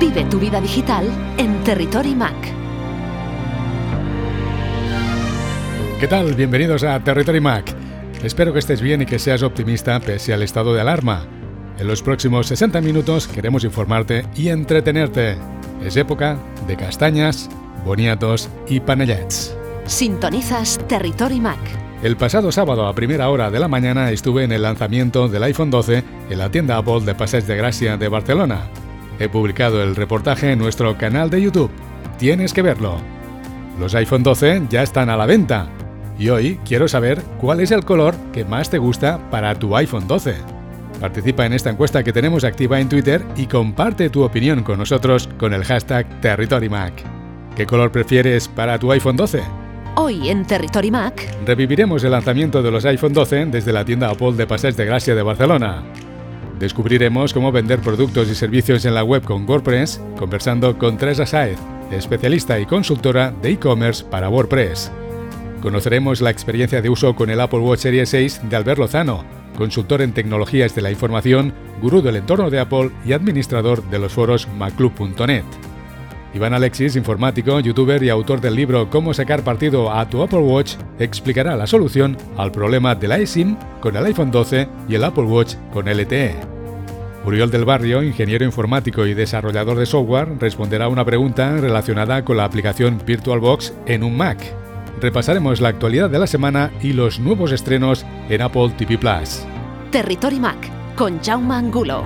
Vive tu vida digital en Territory Mac. ¿Qué tal? Bienvenidos a Territory Mac. Espero que estés bien y que seas optimista pese al estado de alarma. En los próximos 60 minutos queremos informarte y entretenerte. Es época de castañas, boniatos y panellets. Sintonizas Territory Mac. El pasado sábado a primera hora de la mañana estuve en el lanzamiento del iPhone 12 en la tienda Apple de Passeig de Gracia de Barcelona. He publicado el reportaje en nuestro canal de YouTube. Tienes que verlo. Los iPhone 12 ya están a la venta. Y hoy quiero saber cuál es el color que más te gusta para tu iPhone 12. Participa en esta encuesta que tenemos activa en Twitter y comparte tu opinión con nosotros con el hashtag TerritoryMac. ¿Qué color prefieres para tu iPhone 12? Hoy en Territory Mac reviviremos el lanzamiento de los iPhone 12 desde la tienda Apple de Passeig de Gracia de Barcelona. Descubriremos cómo vender productos y servicios en la web con WordPress, conversando con Teresa Saez, especialista y consultora de e-commerce para WordPress. Conoceremos la experiencia de uso con el Apple Watch Series 6 de Albert Lozano, consultor en tecnologías de la información, gurú del entorno de Apple y administrador de los foros maclub.net. Iván Alexis, informático, youtuber y autor del libro Cómo sacar partido a tu Apple Watch, explicará la solución al problema de la eSIM con el iPhone 12 y el Apple Watch con LTE. Uriol del Barrio, ingeniero informático y desarrollador de software, responderá a una pregunta relacionada con la aplicación VirtualBox en un Mac. Repasaremos la actualidad de la semana y los nuevos estrenos en Apple TV Plus. Territory Mac con Jaume Angulo.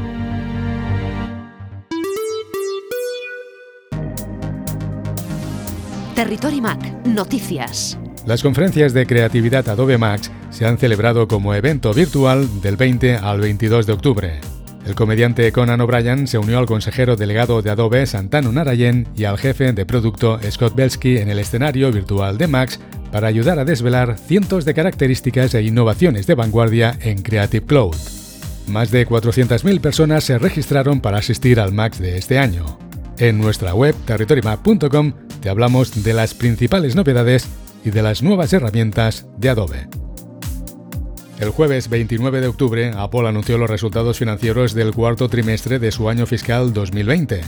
Territory Mac, noticias. Las conferencias de creatividad Adobe Max se han celebrado como evento virtual del 20 al 22 de octubre. El comediante Conan O'Brien se unió al consejero delegado de Adobe Santano Narayen y al jefe de producto Scott Belsky en el escenario virtual de Max para ayudar a desvelar cientos de características e innovaciones de vanguardia en Creative Cloud. Más de 400.000 personas se registraron para asistir al Max de este año. En nuestra web territorymap.com te hablamos de las principales novedades y de las nuevas herramientas de Adobe. El jueves 29 de octubre, Apple anunció los resultados financieros del cuarto trimestre de su año fiscal 2020.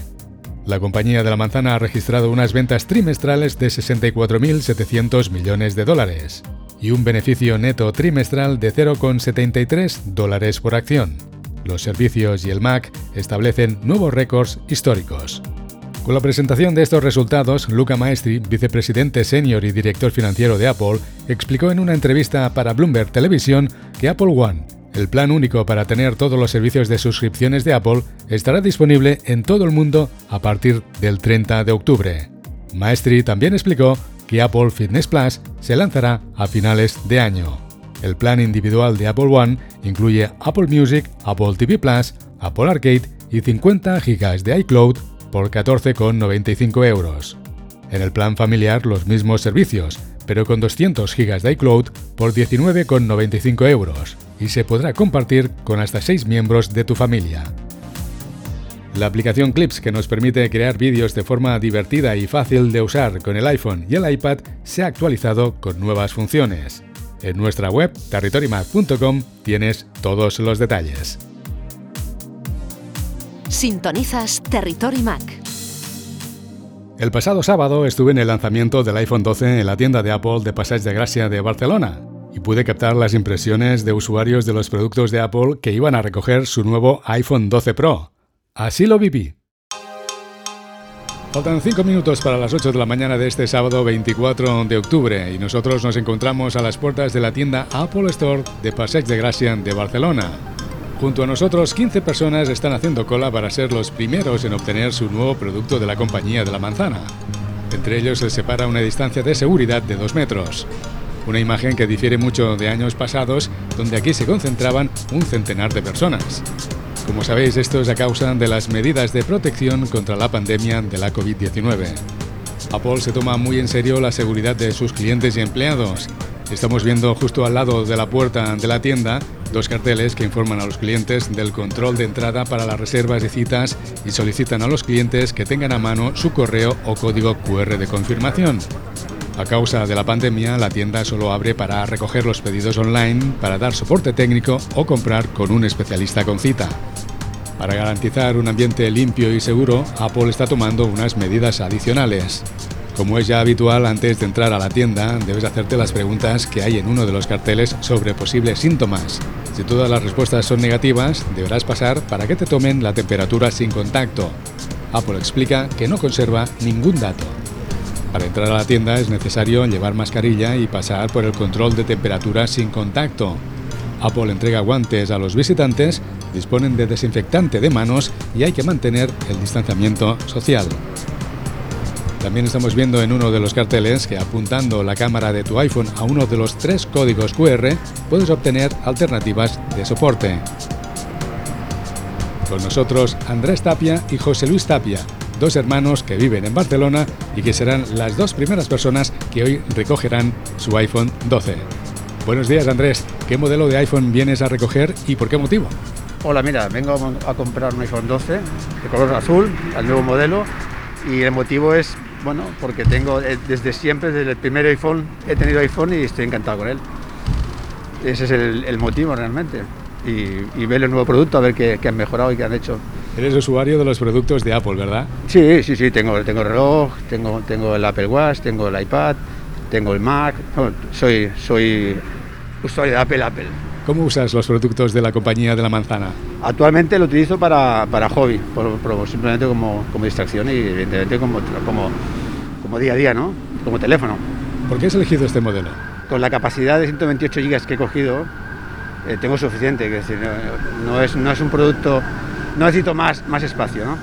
La compañía de la manzana ha registrado unas ventas trimestrales de 64.700 millones de dólares y un beneficio neto trimestral de 0,73 dólares por acción. Los servicios y el Mac establecen nuevos récords históricos. Con la presentación de estos resultados, Luca Maestri, vicepresidente senior y director financiero de Apple, explicó en una entrevista para Bloomberg Televisión que Apple One, el plan único para tener todos los servicios de suscripciones de Apple, estará disponible en todo el mundo a partir del 30 de octubre. Maestri también explicó que Apple Fitness Plus se lanzará a finales de año. El plan individual de Apple One incluye Apple Music, Apple TV Plus, Apple Arcade y 50 GB de iCloud por 14,95 euros. En el plan familiar los mismos servicios, pero con 200 GB de iCloud por 19,95 euros y se podrá compartir con hasta 6 miembros de tu familia. La aplicación Clips, que nos permite crear vídeos de forma divertida y fácil de usar con el iPhone y el iPad, se ha actualizado con nuevas funciones. En nuestra web, territorymac.com, tienes todos los detalles. Sintonizas Territory Mac. El pasado sábado estuve en el lanzamiento del iPhone 12 en la tienda de Apple de Passeig de Gracia de Barcelona y pude captar las impresiones de usuarios de los productos de Apple que iban a recoger su nuevo iPhone 12 Pro. Así lo viví. Faltan 5 minutos para las 8 de la mañana de este sábado 24 de octubre y nosotros nos encontramos a las puertas de la tienda Apple Store de Passeig de Gracia de Barcelona. Junto a nosotros, 15 personas están haciendo cola para ser los primeros en obtener su nuevo producto de la compañía de la manzana. Entre ellos se separa una distancia de seguridad de 2 metros. Una imagen que difiere mucho de años pasados, donde aquí se concentraban un centenar de personas. Como sabéis, esto es a causa de las medidas de protección contra la pandemia de la COVID-19. Apple se toma muy en serio la seguridad de sus clientes y empleados. Estamos viendo justo al lado de la puerta de la tienda dos carteles que informan a los clientes del control de entrada para las reservas y citas y solicitan a los clientes que tengan a mano su correo o código QR de confirmación. A causa de la pandemia, la tienda solo abre para recoger los pedidos online, para dar soporte técnico o comprar con un especialista con cita. Para garantizar un ambiente limpio y seguro, Apple está tomando unas medidas adicionales. Como es ya habitual, antes de entrar a la tienda, debes hacerte las preguntas que hay en uno de los carteles sobre posibles síntomas. Si todas las respuestas son negativas, deberás pasar para que te tomen la temperatura sin contacto. Apple explica que no conserva ningún dato. Para entrar a la tienda es necesario llevar mascarilla y pasar por el control de temperatura sin contacto. Apple entrega guantes a los visitantes, disponen de desinfectante de manos y hay que mantener el distanciamiento social. También estamos viendo en uno de los carteles que apuntando la cámara de tu iPhone a uno de los tres códigos QR puedes obtener alternativas de soporte. Con nosotros Andrés Tapia y José Luis Tapia, dos hermanos que viven en Barcelona y que serán las dos primeras personas que hoy recogerán su iPhone 12. Buenos días Andrés, ¿qué modelo de iPhone vienes a recoger y por qué motivo? Hola, mira, vengo a comprar un iPhone 12 de color azul, al nuevo modelo, y el motivo es, bueno, porque tengo eh, desde siempre, desde el primer iPhone, he tenido iPhone y estoy encantado con él. Ese es el, motivo realmente. Y, ver el nuevo producto, a ver qué, han mejorado y qué han hecho. Eres usuario de los productos de Apple, ¿verdad? Sí, sí, sí, tengo, tengo el reloj, tengo, tengo el Apple Watch, tengo el iPad, tengo el Mac, soy, soy usuario de Apple, Apple. ¿Cómo usas los productos de la compañía de la manzana? Actualmente lo utilizo para, para hobby, simplemente como, como, distracción y evidentemente como, como, como día a día, ¿no? Como teléfono. ¿Por qué has elegido este modelo? Con la capacidad de 128 GB que he cogido, eh, tengo suficiente, es decir, no, es, no es un producto, no necesito más, más espacio, ¿no?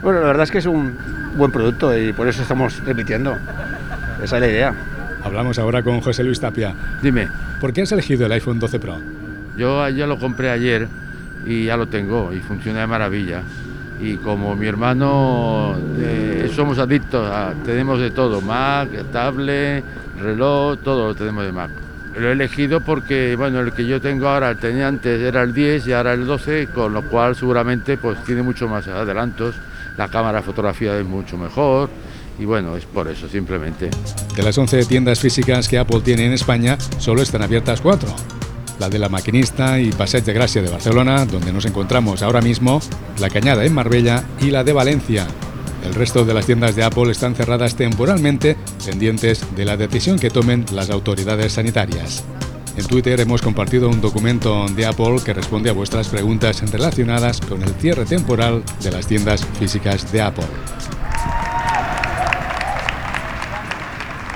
Bueno, la verdad es que es un buen producto y por eso estamos repitiendo. Esa es la idea. Hablamos ahora con José Luis Tapia. Dime. ¿Por qué has elegido el iPhone 12 Pro? Yo ya lo compré ayer y ya lo tengo y funciona de maravilla. Y como mi hermano eh, somos adictos, tenemos de todo, Mac, tablet, reloj, todo lo tenemos de Mac. Lo he elegido porque, bueno, el que yo tengo ahora, el tenía antes era el 10 y ahora el 12, con lo cual seguramente pues tiene mucho más adelantos, la cámara de fotografía es mucho mejor, y bueno, es por eso simplemente. De las 11 tiendas físicas que Apple tiene en España, solo están abiertas 4. La de la Maquinista y Passeig de Gracia de Barcelona, donde nos encontramos ahora mismo, la Cañada en Marbella y la de Valencia. El resto de las tiendas de Apple están cerradas temporalmente, pendientes de la decisión que tomen las autoridades sanitarias. En Twitter hemos compartido un documento de Apple que responde a vuestras preguntas relacionadas con el cierre temporal de las tiendas físicas de Apple.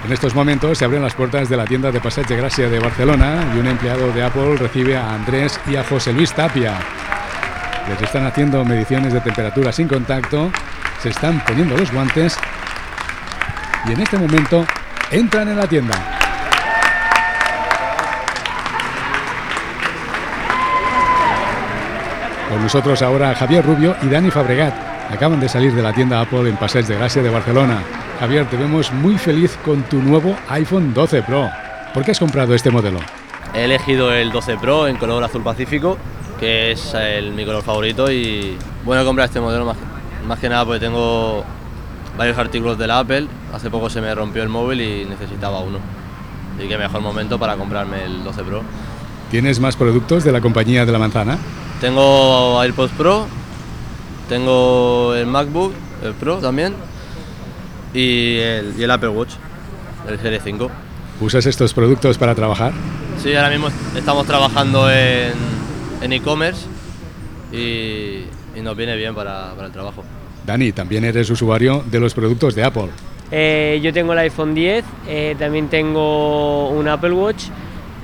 En estos momentos se abren las puertas de la tienda de Passeig de Gracia de Barcelona y un empleado de Apple recibe a Andrés y a José Luis Tapia. Les están haciendo mediciones de temperatura sin contacto, se están poniendo los guantes y en este momento entran en la tienda. Con nosotros ahora Javier Rubio y Dani Fabregat. Acaban de salir de la tienda Apple en Passeig de Gracia de Barcelona. Javier, te vemos muy feliz con tu nuevo iPhone 12 Pro. ¿Por qué has comprado este modelo? He elegido el 12 Pro en color azul pacífico, que es el, mi color favorito y bueno comprar este modelo más, más que nada porque tengo varios artículos de la Apple. Hace poco se me rompió el móvil y necesitaba uno. Y qué mejor momento para comprarme el 12 Pro. ¿Tienes más productos de la compañía de la manzana? Tengo AirPods Pro, tengo el MacBook, el Pro también, y el, Apple Watch, el Series 5. ¿Usas estos productos para trabajar? Sí, ahora mismo estamos trabajando en e-commerce y, nos viene bien para, el trabajo. Dani, también eres usuario de los productos de Apple. Eh, yo tengo el iPhone 10, eh, también tengo un Apple Watch,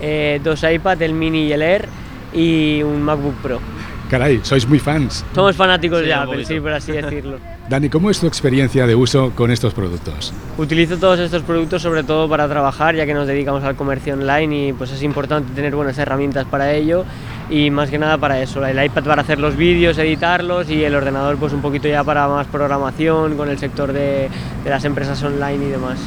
eh, dos iPad, el mini y el Air y un MacBook Pro. Caray, sois muy fans. Somos fanáticos sí, por así decirlo. Dani, ¿cómo es tu experiencia de uso con estos productos? Utilizo todos estos productos sobre todo para trabajar, ya que nos dedicamos al comercio online y pues es importante tener buenas herramientas para ello y más que nada para eso, el iPad para hacer los vídeos, editarlos y el ordenador pues un poquito ya para más programación con el sector de, de las empresas online y demás.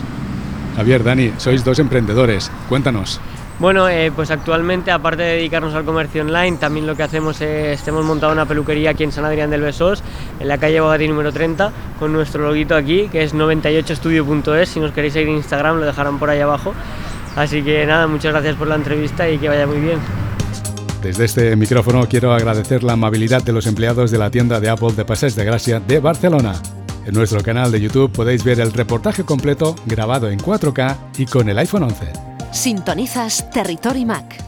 Javier, Dani, sois dos emprendedores, cuéntanos. Bueno, eh, pues actualmente, aparte de dedicarnos al comercio online, también lo que hacemos es, hemos montado una peluquería aquí en San Adrián del Besós, en la calle Bogatí número 30, con nuestro loguito aquí, que es 98estudio.es, si nos queréis seguir en Instagram lo dejarán por ahí abajo. Así que nada, muchas gracias por la entrevista y que vaya muy bien. Desde este micrófono quiero agradecer la amabilidad de los empleados de la tienda de Apple de Pases de Gracia de Barcelona. En nuestro canal de YouTube podéis ver el reportaje completo grabado en 4K y con el iPhone 11. Sintonizas Territory Mac.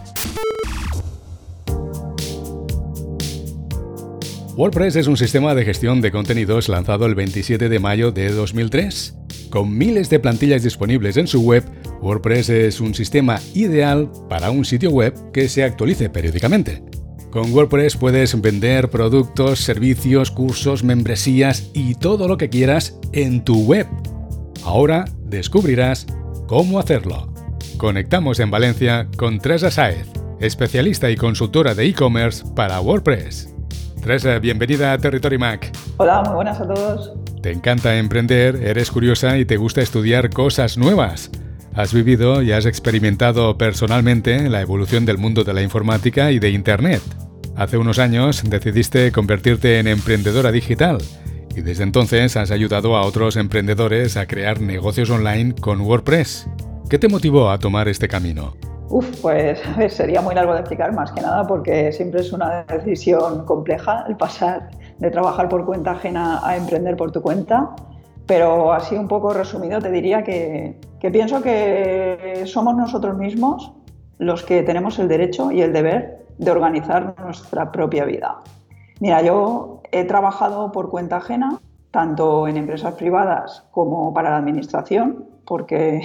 WordPress es un sistema de gestión de contenidos lanzado el 27 de mayo de 2003. Con miles de plantillas disponibles en su web, WordPress es un sistema ideal para un sitio web que se actualice periódicamente. Con WordPress puedes vender productos, servicios, cursos, membresías y todo lo que quieras en tu web. Ahora descubrirás cómo hacerlo. Conectamos en Valencia con Teresa Saez, especialista y consultora de e-commerce para WordPress. Teresa, bienvenida a Territory Mac. Hola, muy buenas a todos. Te encanta emprender, eres curiosa y te gusta estudiar cosas nuevas. Has vivido y has experimentado personalmente la evolución del mundo de la informática y de Internet. Hace unos años decidiste convertirte en emprendedora digital y desde entonces has ayudado a otros emprendedores a crear negocios online con WordPress. ¿Qué te motivó a tomar este camino? Uf, pues sería muy largo de explicar más que nada porque siempre es una decisión compleja el pasar de trabajar por cuenta ajena a emprender por tu cuenta. Pero así un poco resumido te diría que, que pienso que somos nosotros mismos los que tenemos el derecho y el deber de organizar nuestra propia vida. Mira, yo he trabajado por cuenta ajena, tanto en empresas privadas como para la administración, porque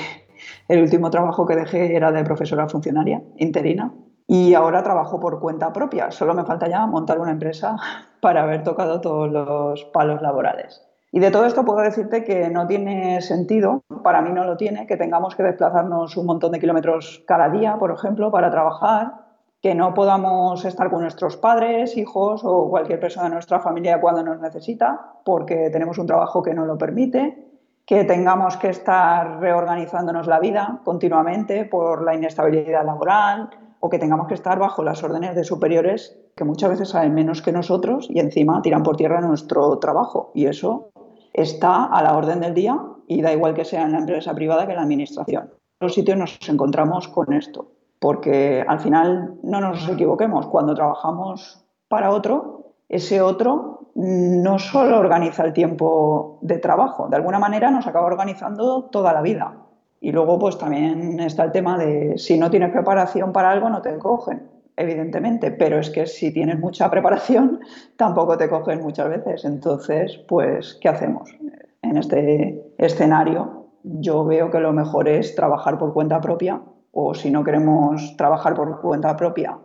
el último trabajo que dejé era de profesora funcionaria interina y ahora trabajo por cuenta propia. Solo me falta ya montar una empresa para haber tocado todos los palos laborales. Y de todo esto puedo decirte que no tiene sentido, para mí no lo tiene, que tengamos que desplazarnos un montón de kilómetros cada día, por ejemplo, para trabajar, que no podamos estar con nuestros padres, hijos o cualquier persona de nuestra familia cuando nos necesita, porque tenemos un trabajo que no lo permite, que tengamos que estar reorganizándonos la vida continuamente por la inestabilidad laboral o que tengamos que estar bajo las órdenes de superiores que muchas veces saben menos que nosotros y encima tiran por tierra nuestro trabajo. Y eso está a la orden del día y da igual que sea en la empresa privada que en la administración. En los sitios nos encontramos con esto, porque al final no nos equivoquemos, cuando trabajamos para otro, ese otro no solo organiza el tiempo de trabajo, de alguna manera nos acaba organizando toda la vida. Y luego pues también está el tema de si no tienes preparación para algo no te cogen, evidentemente, pero es que si tienes mucha preparación tampoco te cogen muchas veces. Entonces, pues, ¿qué hacemos? En este escenario yo veo que lo mejor es trabajar por cuenta propia o si no queremos trabajar por cuenta propia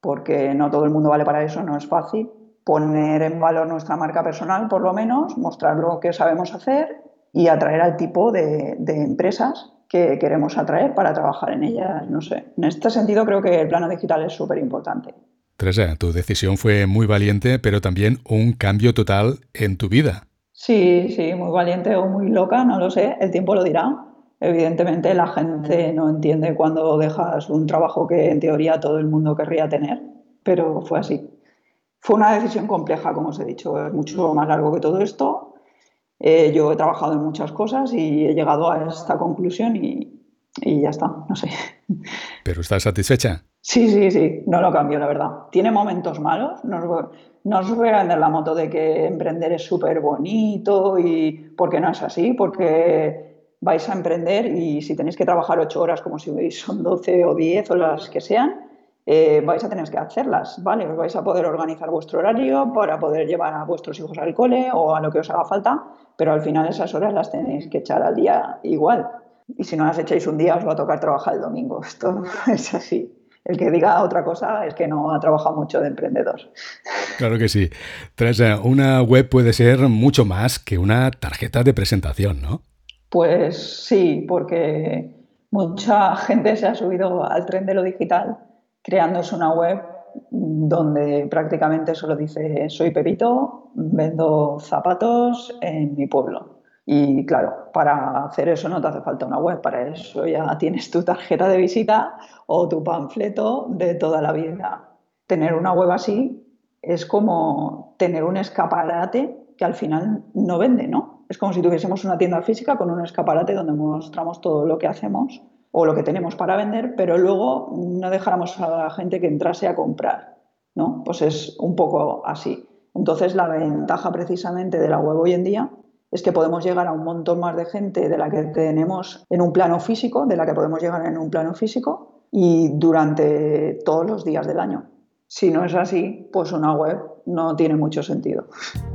porque no todo el mundo vale para eso, no es fácil, poner en valor nuestra marca personal, por lo menos, mostrar lo que sabemos hacer y atraer al tipo de, empresas que queremos atraer para trabajar en ellas. No sé. En este sentido, creo que el plano digital es súper importante. Teresa, tu decisión fue muy valiente, pero también un cambio total en tu vida. Sí, sí, muy valiente o muy loca, no lo sé, el tiempo lo dirá. Evidentemente la gente no entiende cuando dejas un trabajo que en teoría todo el mundo querría tener, pero fue así. Fue una decisión compleja, como os he dicho, es mucho más largo que todo esto. Eh, yo he trabajado en muchas cosas y he llegado a esta conclusión y, ya está, no sé. ¿Pero estás satisfecha? Sí, sí, sí, no lo cambio, la verdad. Tiene momentos malos, no os, voy a vender la moto de que emprender es súper bonito y porque no es así, porque vais a emprender y si tenéis que trabajar ocho horas como si son 12 o 10 o las que sean, eh, vais a tener que hacerlas, ¿vale? Os vais a poder organizar vuestro horario para poder llevar a vuestros hijos al cole o a lo que os haga falta, pero al final esas horas las tenéis que echar al día igual. Y si no las echáis un día, os va a tocar trabajar el domingo. Esto es así. El que diga otra cosa es que no ha trabajado mucho de emprendedor. Claro que sí. Tras una web puede ser mucho más que una tarjeta de presentación, ¿no? Pues sí, porque mucha gente se ha subido al tren de lo digital creándose una web donde prácticamente solo dice soy Pepito, vendo zapatos en mi pueblo. Y claro, para hacer eso no te hace falta una web, para eso ya tienes tu tarjeta de visita o tu panfleto de toda la vida. Tener una web así es como tener un escaparate que al final no vende, ¿no? Es como si tuviésemos una tienda física con un escaparate donde mostramos todo lo que hacemos o lo que tenemos para vender, pero luego no dejáramos a la gente que entrase a comprar, ¿no? Pues es un poco así. Entonces, la ventaja precisamente de la web hoy en día es que podemos llegar a un montón más de gente de la que tenemos en un plano físico, de la que podemos llegar en un plano físico y durante todos los días del año. Si no es así, pues una web no tiene mucho sentido.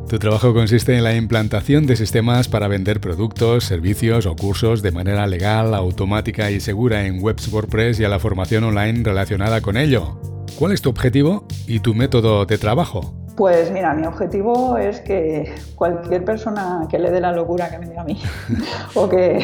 Tu trabajo consiste en la implantación de sistemas para vender productos, servicios o cursos de manera legal, automática y segura en webs WordPress y a la formación online relacionada con ello. ¿Cuál es tu objetivo y tu método de trabajo? Pues mira, mi objetivo es que cualquier persona que le dé la locura que me diga a mí, o que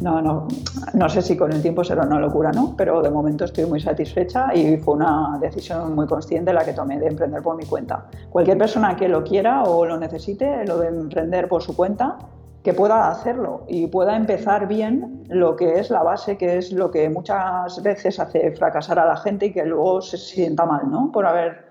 no, no, no sé si con el tiempo será una locura, ¿no? Pero de momento estoy muy satisfecha y fue una decisión muy consciente la que tomé de emprender por mi cuenta. Cualquier persona que lo quiera o lo necesite, lo de emprender por su cuenta, que pueda hacerlo y pueda empezar bien lo que es la base, que es lo que muchas veces hace fracasar a la gente y que luego se sienta mal, ¿no? Por haber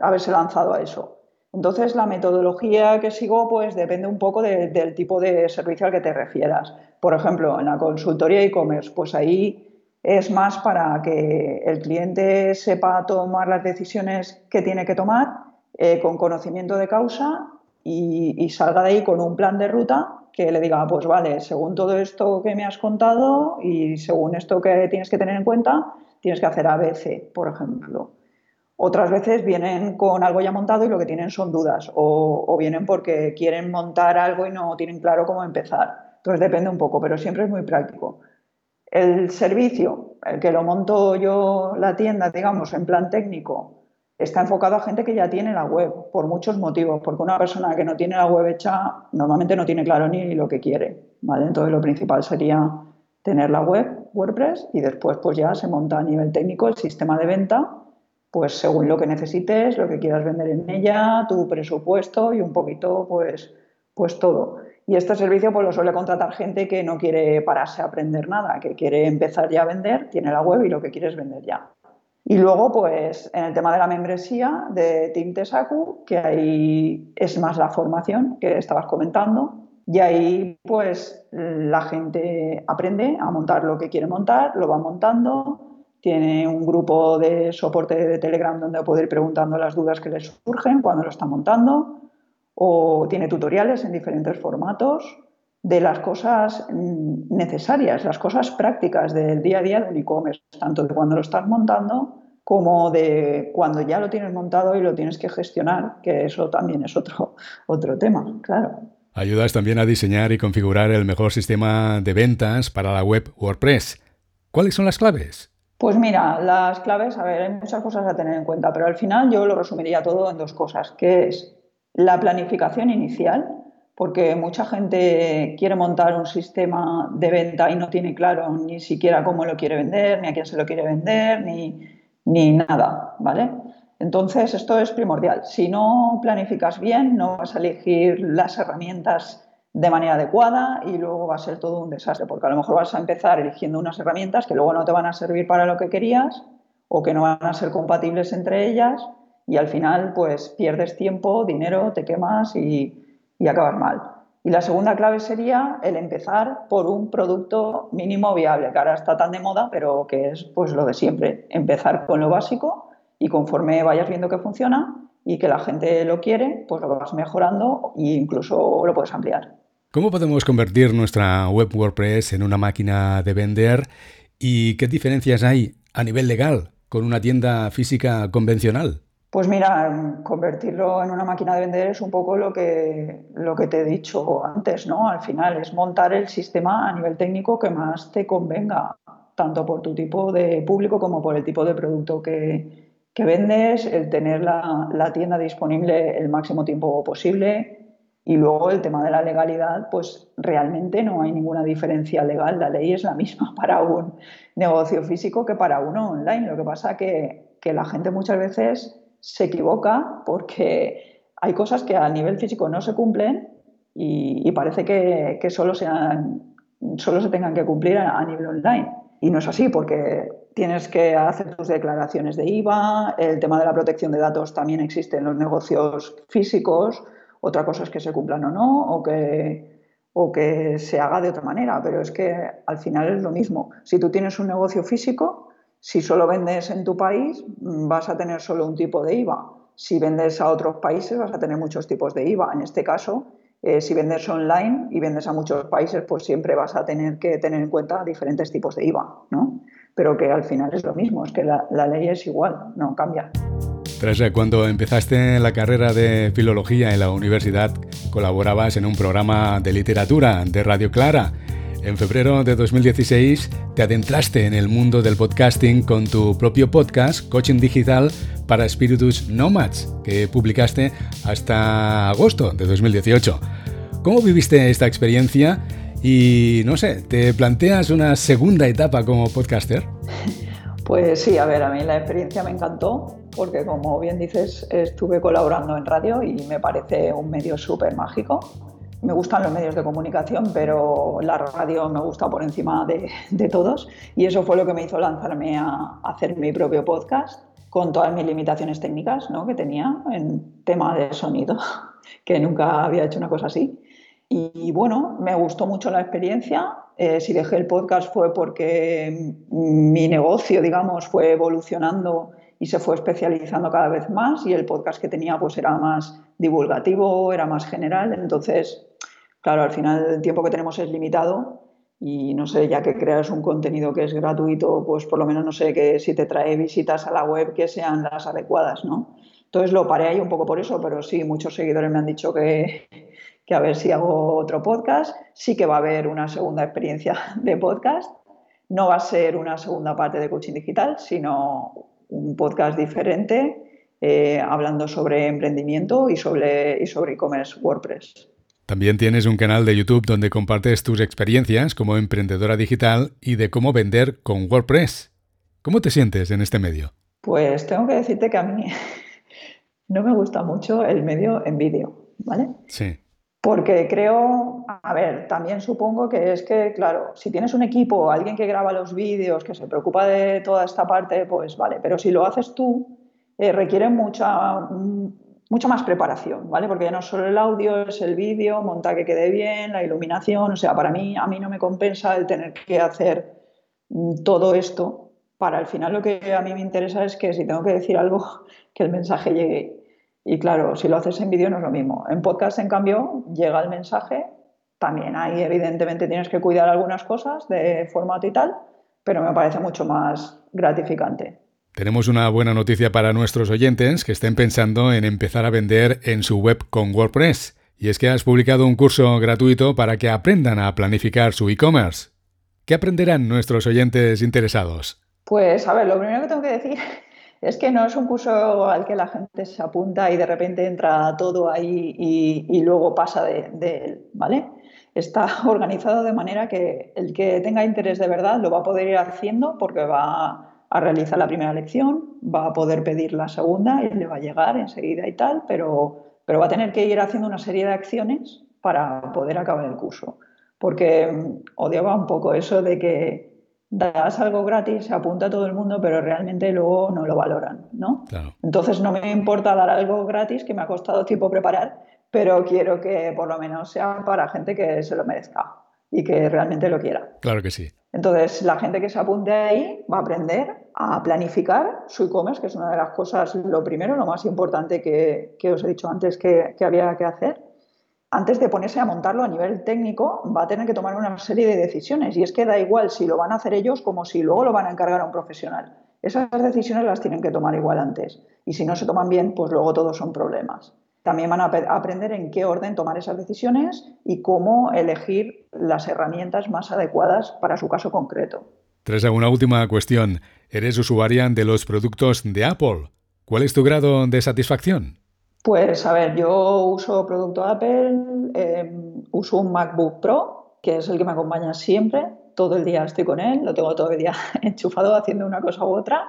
haberse lanzado a eso. Entonces, la metodología que sigo pues depende un poco del tipo de servicio al que te refieras. Por ejemplo, en la consultoría e-commerce, pues ahí es más para que el cliente sepa tomar las decisiones que tiene que tomar eh, con conocimiento de causa y, salga de ahí con un plan de ruta que le diga, pues vale, según todo esto que me has contado y según esto que tienes que tener en cuenta, tienes que hacer ABC, por ejemplo. Otras veces vienen con algo ya montado y lo que tienen son dudas o, vienen porque quieren montar algo y no tienen claro cómo empezar. Entonces depende un poco, pero siempre es muy práctico. El servicio, el que lo monto yo, la tienda, digamos, en plan técnico, está enfocado a gente que ya tiene la web, por muchos motivos, porque una persona que no tiene la web hecha normalmente no tiene claro ni lo que quiere. ¿vale? Entonces lo principal sería tener la web, WordPress, y después pues ya se monta a nivel técnico el sistema de venta pues según lo que necesites, lo que quieras vender en ella, tu presupuesto y un poquito, pues, pues todo. Y este servicio pues lo suele contratar gente que no quiere pararse a aprender nada, que quiere empezar ya a vender, tiene la web y lo que quiere es vender ya. Y luego, pues en el tema de la membresía de Team Tesaku, que ahí es más la formación que estabas comentando, y ahí pues la gente aprende a montar lo que quiere montar, lo va montando, tiene un grupo de soporte de Telegram donde puede ir preguntando las dudas que le surgen cuando lo está montando, o tiene tutoriales en diferentes formatos de las cosas necesarias, las cosas prácticas del día a día del e-commerce, tanto de cuando lo estás montando como de cuando ya lo tienes montado y lo tienes que gestionar, que eso también es otro, otro tema, claro. Ayudas también a diseñar y configurar el mejor sistema de ventas para la web WordPress. ¿Cuáles son las claves? Pues mira, las claves, a ver, hay muchas cosas a tener en cuenta, pero al final yo lo resumiría todo en dos cosas, que es la planificación inicial, porque mucha gente quiere montar un sistema de venta y no tiene claro ni siquiera cómo lo quiere vender, ni a quién se lo quiere vender, ni, ni nada, ¿vale? Entonces, esto es primordial. Si no planificas bien, no vas a elegir las herramientas de manera adecuada y luego va a ser todo un desastre, porque a lo mejor vas a empezar eligiendo unas herramientas que luego no te van a servir para lo que querías o que no van a ser compatibles entre ellas y al final pues pierdes tiempo, dinero, te quemas y, y acabas mal. Y la segunda clave sería el empezar por un producto mínimo viable, que ahora está tan de moda, pero que es pues lo de siempre, empezar con lo básico y conforme vayas viendo que funciona y que la gente lo quiere, pues lo vas mejorando e incluso lo puedes ampliar. ¿Cómo podemos convertir nuestra web WordPress en una máquina de vender y qué diferencias hay a nivel legal con una tienda física convencional? Pues mira, convertirlo en una máquina de vender es un poco lo que, lo que te he dicho antes, ¿no? Al final es montar el sistema a nivel técnico que más te convenga, tanto por tu tipo de público como por el tipo de producto que, que vendes, el tener la, tienda disponible el máximo tiempo posible, y luego el tema de la legalidad, pues realmente no hay ninguna diferencia legal. La ley es la misma para un negocio físico que para uno online. Lo que pasa que, que la gente muchas veces se equivoca porque hay cosas que a nivel físico no se cumplen y, parece que, solo, sean, solo se tengan que cumplir a nivel online. Y no es así porque tienes que hacer tus declaraciones de IVA, el tema de la protección de datos también existe en los negocios físicos. Otra cosa es que se cumplan o no, o que, o que se haga de otra manera, pero es que al final es lo mismo. Si tú tienes un negocio físico, si solo vendes en tu país, mm, vas a tener solo un tipo de IVA. Si vendes a otros países, vas a tener muchos tipos de IVA. En este caso, eh, si vendes online y vendes a muchos países, pues siempre vas a tener que tener en cuenta diferentes tipos de IVA, ¿no? Pero que al final es lo mismo, es que la, la ley es igual, no cambia. Tras cuando empezaste la carrera de filología en la universidad, colaborabas en un programa de literatura de Radio Clara. En febrero de 2016 te adentraste en el mundo del podcasting con tu propio podcast, Coaching Digital para Spiritus Nomads, que publicaste hasta agosto de 2018. ¿Cómo viviste esta experiencia? Y no sé, ¿te planteas una segunda etapa como podcaster? Pues sí, a ver, a mí la experiencia me encantó porque como bien dices, estuve colaborando en radio y me parece un medio súper mágico. Me gustan los medios de comunicación, pero la radio me gusta por encima de, todos y eso fue lo que me hizo lanzarme a, hacer mi propio podcast con todas mis limitaciones técnicas ¿no? que tenía en tema de sonido, que nunca había hecho una cosa así. Y, bueno, me gustó mucho la experiencia. Eh, si dejé el podcast fue porque mi negocio, digamos, fue evolucionando y se fue especializando cada vez más y el podcast que tenía pues era más divulgativo, era más general, entonces, claro, al final el tiempo que tenemos es limitado y no sé, ya que creas un contenido que es gratuito, pues por lo menos no sé que si te trae visitas a la web que sean las adecuadas, ¿no? Entonces lo paré ahí un poco por eso, pero sí, muchos seguidores me han dicho que, que a ver si hago otro podcast, sí que va a haber una segunda experiencia de podcast, no va a ser una segunda parte de coaching digital, sino un podcast diferente eh, hablando sobre emprendimiento y sobre y sobre e-commerce WordPress. También tienes un canal de YouTube donde compartes tus experiencias como emprendedora digital y de cómo vender con WordPress. ¿Cómo te sientes en este medio? Pues tengo que decirte que a mí no me gusta mucho el medio en vídeo, ¿vale? Sí. Porque creo, a ver, también supongo que es que, claro, si tienes un equipo, alguien que graba los vídeos, que se preocupa de toda esta parte, pues vale, pero si lo haces tú, eh, requiere mucha, mucha más preparación, ¿vale? Porque no solo el audio, es el vídeo, montar que quede bien, la iluminación, o sea, para mí, a mí no me compensa el tener que hacer mm, todo esto. Para al final lo que a mí me interesa es que si tengo que decir algo, que el mensaje llegue y claro, si lo haces en vídeo no es lo mismo. En podcast, en cambio, llega el mensaje. También ahí, evidentemente, tienes que cuidar algunas cosas de formato y tal, pero me parece mucho más gratificante. Tenemos una buena noticia para nuestros oyentes que estén pensando en empezar a vender en su web con WordPress. Y es que has publicado un curso gratuito para que aprendan a planificar su e-commerce. ¿Qué aprenderán nuestros oyentes interesados? Pues a ver, lo primero que tengo que decir es que no es un curso al que la gente se apunta y de repente entra todo ahí y, luego pasa de, él, ¿vale? Está organizado de manera que el que tenga interés de verdad lo va a poder ir haciendo porque va a realizar la primera lección, va a poder pedir la segunda y le va a llegar enseguida y tal, pero, pero va a tener que ir haciendo una serie de acciones para poder acabar el curso. Porque mm, odiaba un poco eso de que das algo gratis, se apunta todo el mundo, pero realmente luego no lo valoran, ¿no? Entonces no me importa dar algo gratis que me ha costado tiempo preparar, pero quiero que por lo menos sea para gente que se lo merezca y que realmente lo quiera. Claro que sí. Entonces, la gente que se apunte ahí va a aprender a planificar su e-commerce, que es una de las cosas, lo primero, lo más importante que, que os he dicho antes que, que había que hacer antes de ponerse a montarlo a nivel técnico, va a tener que tomar una serie de decisiones. Y es que da igual si lo van a hacer ellos como si luego lo van a encargar a un profesional. Esas decisiones las tienen que tomar igual antes. Y si no se toman bien, pues luego todos son problemas. También van a aprender en qué orden tomar esas decisiones y cómo elegir las herramientas más adecuadas para su caso concreto. Tras una última cuestión. Eres usuaria de los productos de Apple. ¿Cuál es tu grado de satisfacción? Pues a ver, yo uso producto Apple, em, uso un MacBook Pro, que es el que me acompaña siempre, todo el día estoy con él, lo tengo todo el día enchufado haciendo una cosa u otra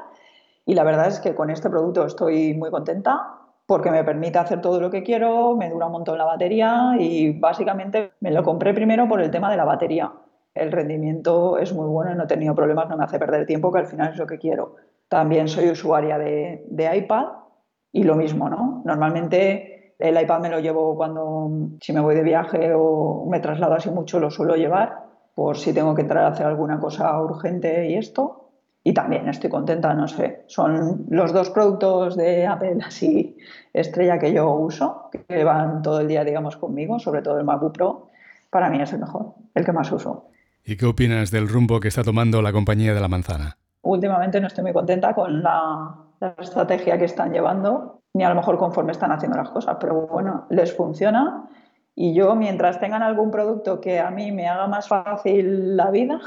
y la verdad es que con este producto estoy muy contenta porque me permite hacer todo lo que quiero, me dura un montón la batería y básicamente me lo compré primero por el tema de la batería. El rendimiento es muy bueno, no he tenido problemas, no me hace perder tiempo, que al final es lo que quiero. También soy usuaria de, de iPad y lo mismo, ¿no? Normalmente El iPad me lo llevo cuando, si me voy de viaje o me traslado así mucho, lo suelo llevar, por si tengo que entrar a hacer alguna cosa urgente y esto. Y también estoy contenta, no sé, son los dos productos de Apple así estrella que yo uso, que van todo el día, digamos, conmigo, sobre todo el MacBook Pro, para mí es el mejor, el que más uso. ¿Y qué opinas del rumbo que está tomando la compañía de la manzana? Últimamente no estoy muy contenta con la, la estrategia que están llevando ni a lo mejor conforme están haciendo las cosas, pero bueno, les funciona y yo mientras tengan algún producto que a mí me haga más fácil la vida,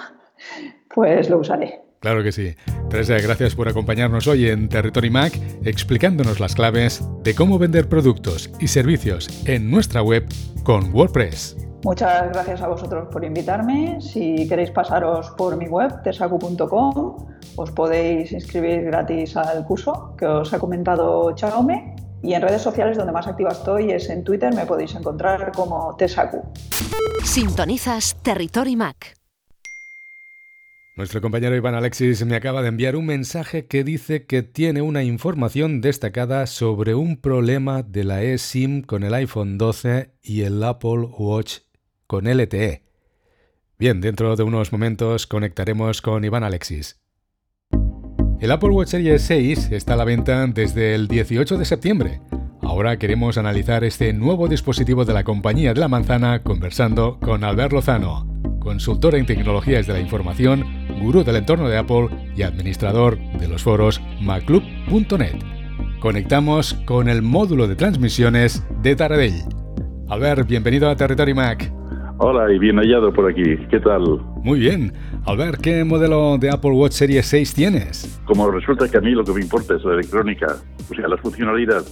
pues lo usaré. Claro que sí. Teresa, gracias por acompañarnos hoy en Territory Mac explicándonos las claves de cómo vender productos y servicios en nuestra web con WordPress. Muchas gracias a vosotros por invitarme. Si queréis pasaros por mi web, tesacu.com, os podéis inscribir gratis al curso que os ha comentado Chaume. Y en redes sociales donde más activa estoy es en Twitter, me podéis encontrar como Tesacu. Sintonizas Territory Mac. Nuestro compañero Iván Alexis me acaba de enviar un mensaje que dice que tiene una información destacada sobre un problema de la eSIM con el iPhone 12 y el Apple Watch con LTE. Bien, dentro de unos momentos conectaremos con Iván Alexis. El Apple Watch Series 6 está a la venta desde el 18 de septiembre. Ahora queremos analizar este nuevo dispositivo de la compañía de la manzana conversando con Albert Lozano, consultor en tecnologías de la información, gurú del entorno de Apple y administrador de los foros maclub.net. Conectamos con el módulo de transmisiones de Taradell. Albert, bienvenido a Territory Mac. Hola y bien hallado por aquí. ¿Qué tal? Muy bien. Albert, ¿qué modelo de Apple Watch Series 6 tienes? Como resulta que a mí lo que me importa es la electrónica, o sea, la funcionalidad,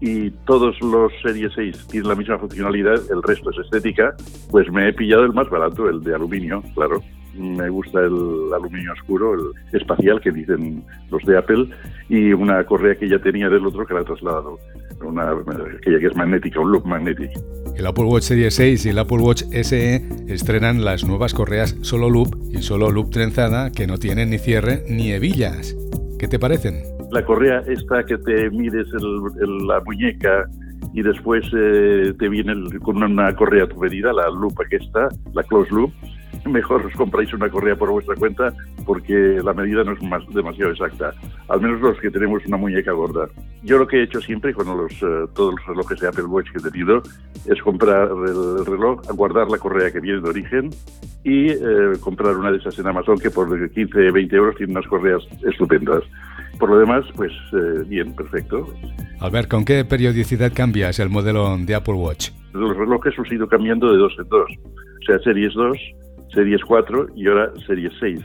y todos los Series 6 tienen la misma funcionalidad, el resto es estética, pues me he pillado el más barato, el de aluminio, claro. Me gusta el aluminio oscuro, el espacial que dicen los de Apple, y una correa que ya tenía del otro que la he trasladado, una, aquella que es magnética, un loop magnético. El Apple Watch Series 6 y el Apple Watch SE estrenan las nuevas correas solo loop y solo loop trenzada que no tienen ni cierre ni hebillas. ¿Qué te parecen? La correa esta que te mides el, la muñeca y después eh, te viene con una correa tu medida, la loop está, la close loop, mejor os compráis una correa por vuestra cuenta porque la medida no es más, demasiado exacta, al menos los que tenemos una muñeca gorda. Yo lo que he hecho siempre con los, eh, todos los relojes de Apple Watch que he tenido es comprar el reloj, guardar la correa que viene de origen y eh, comprar una de esas en Amazon que por 15, 20 euros tiene unas correas estupendas. Por lo demás, pues eh, bien, perfecto. Albert, ¿con qué periodicidad cambias el modelo de Apple Watch? Los relojes han ido cambiando de dos en dos. O sea, Series 2, Series 4 y ahora Series 6.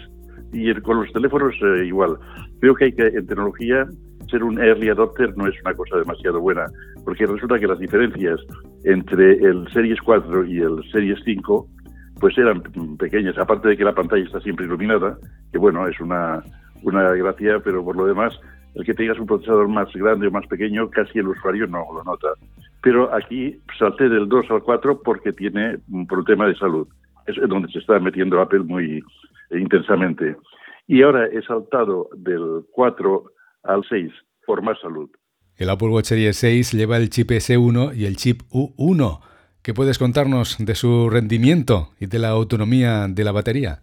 Y con los teléfonos eh, igual. Creo que hay que, en tecnología, ser un early adopter no es una cosa demasiado buena, porque resulta que las diferencias entre el Series 4 y el Series 5 pues eran pequeñas, aparte de que la pantalla está siempre iluminada, que bueno, es una, una gracia, pero por lo demás, el que tengas un procesador más grande o más pequeño, casi el usuario no lo nota. Pero aquí salté del 2 al 4 porque tiene un problema de salud es donde se está metiendo Apple muy intensamente. Y ahora he saltado del 4 al 6 por más salud. El Apple Watch Series 6 lleva el chip S1 y el chip U1. ¿Qué puedes contarnos de su rendimiento y de la autonomía de la batería?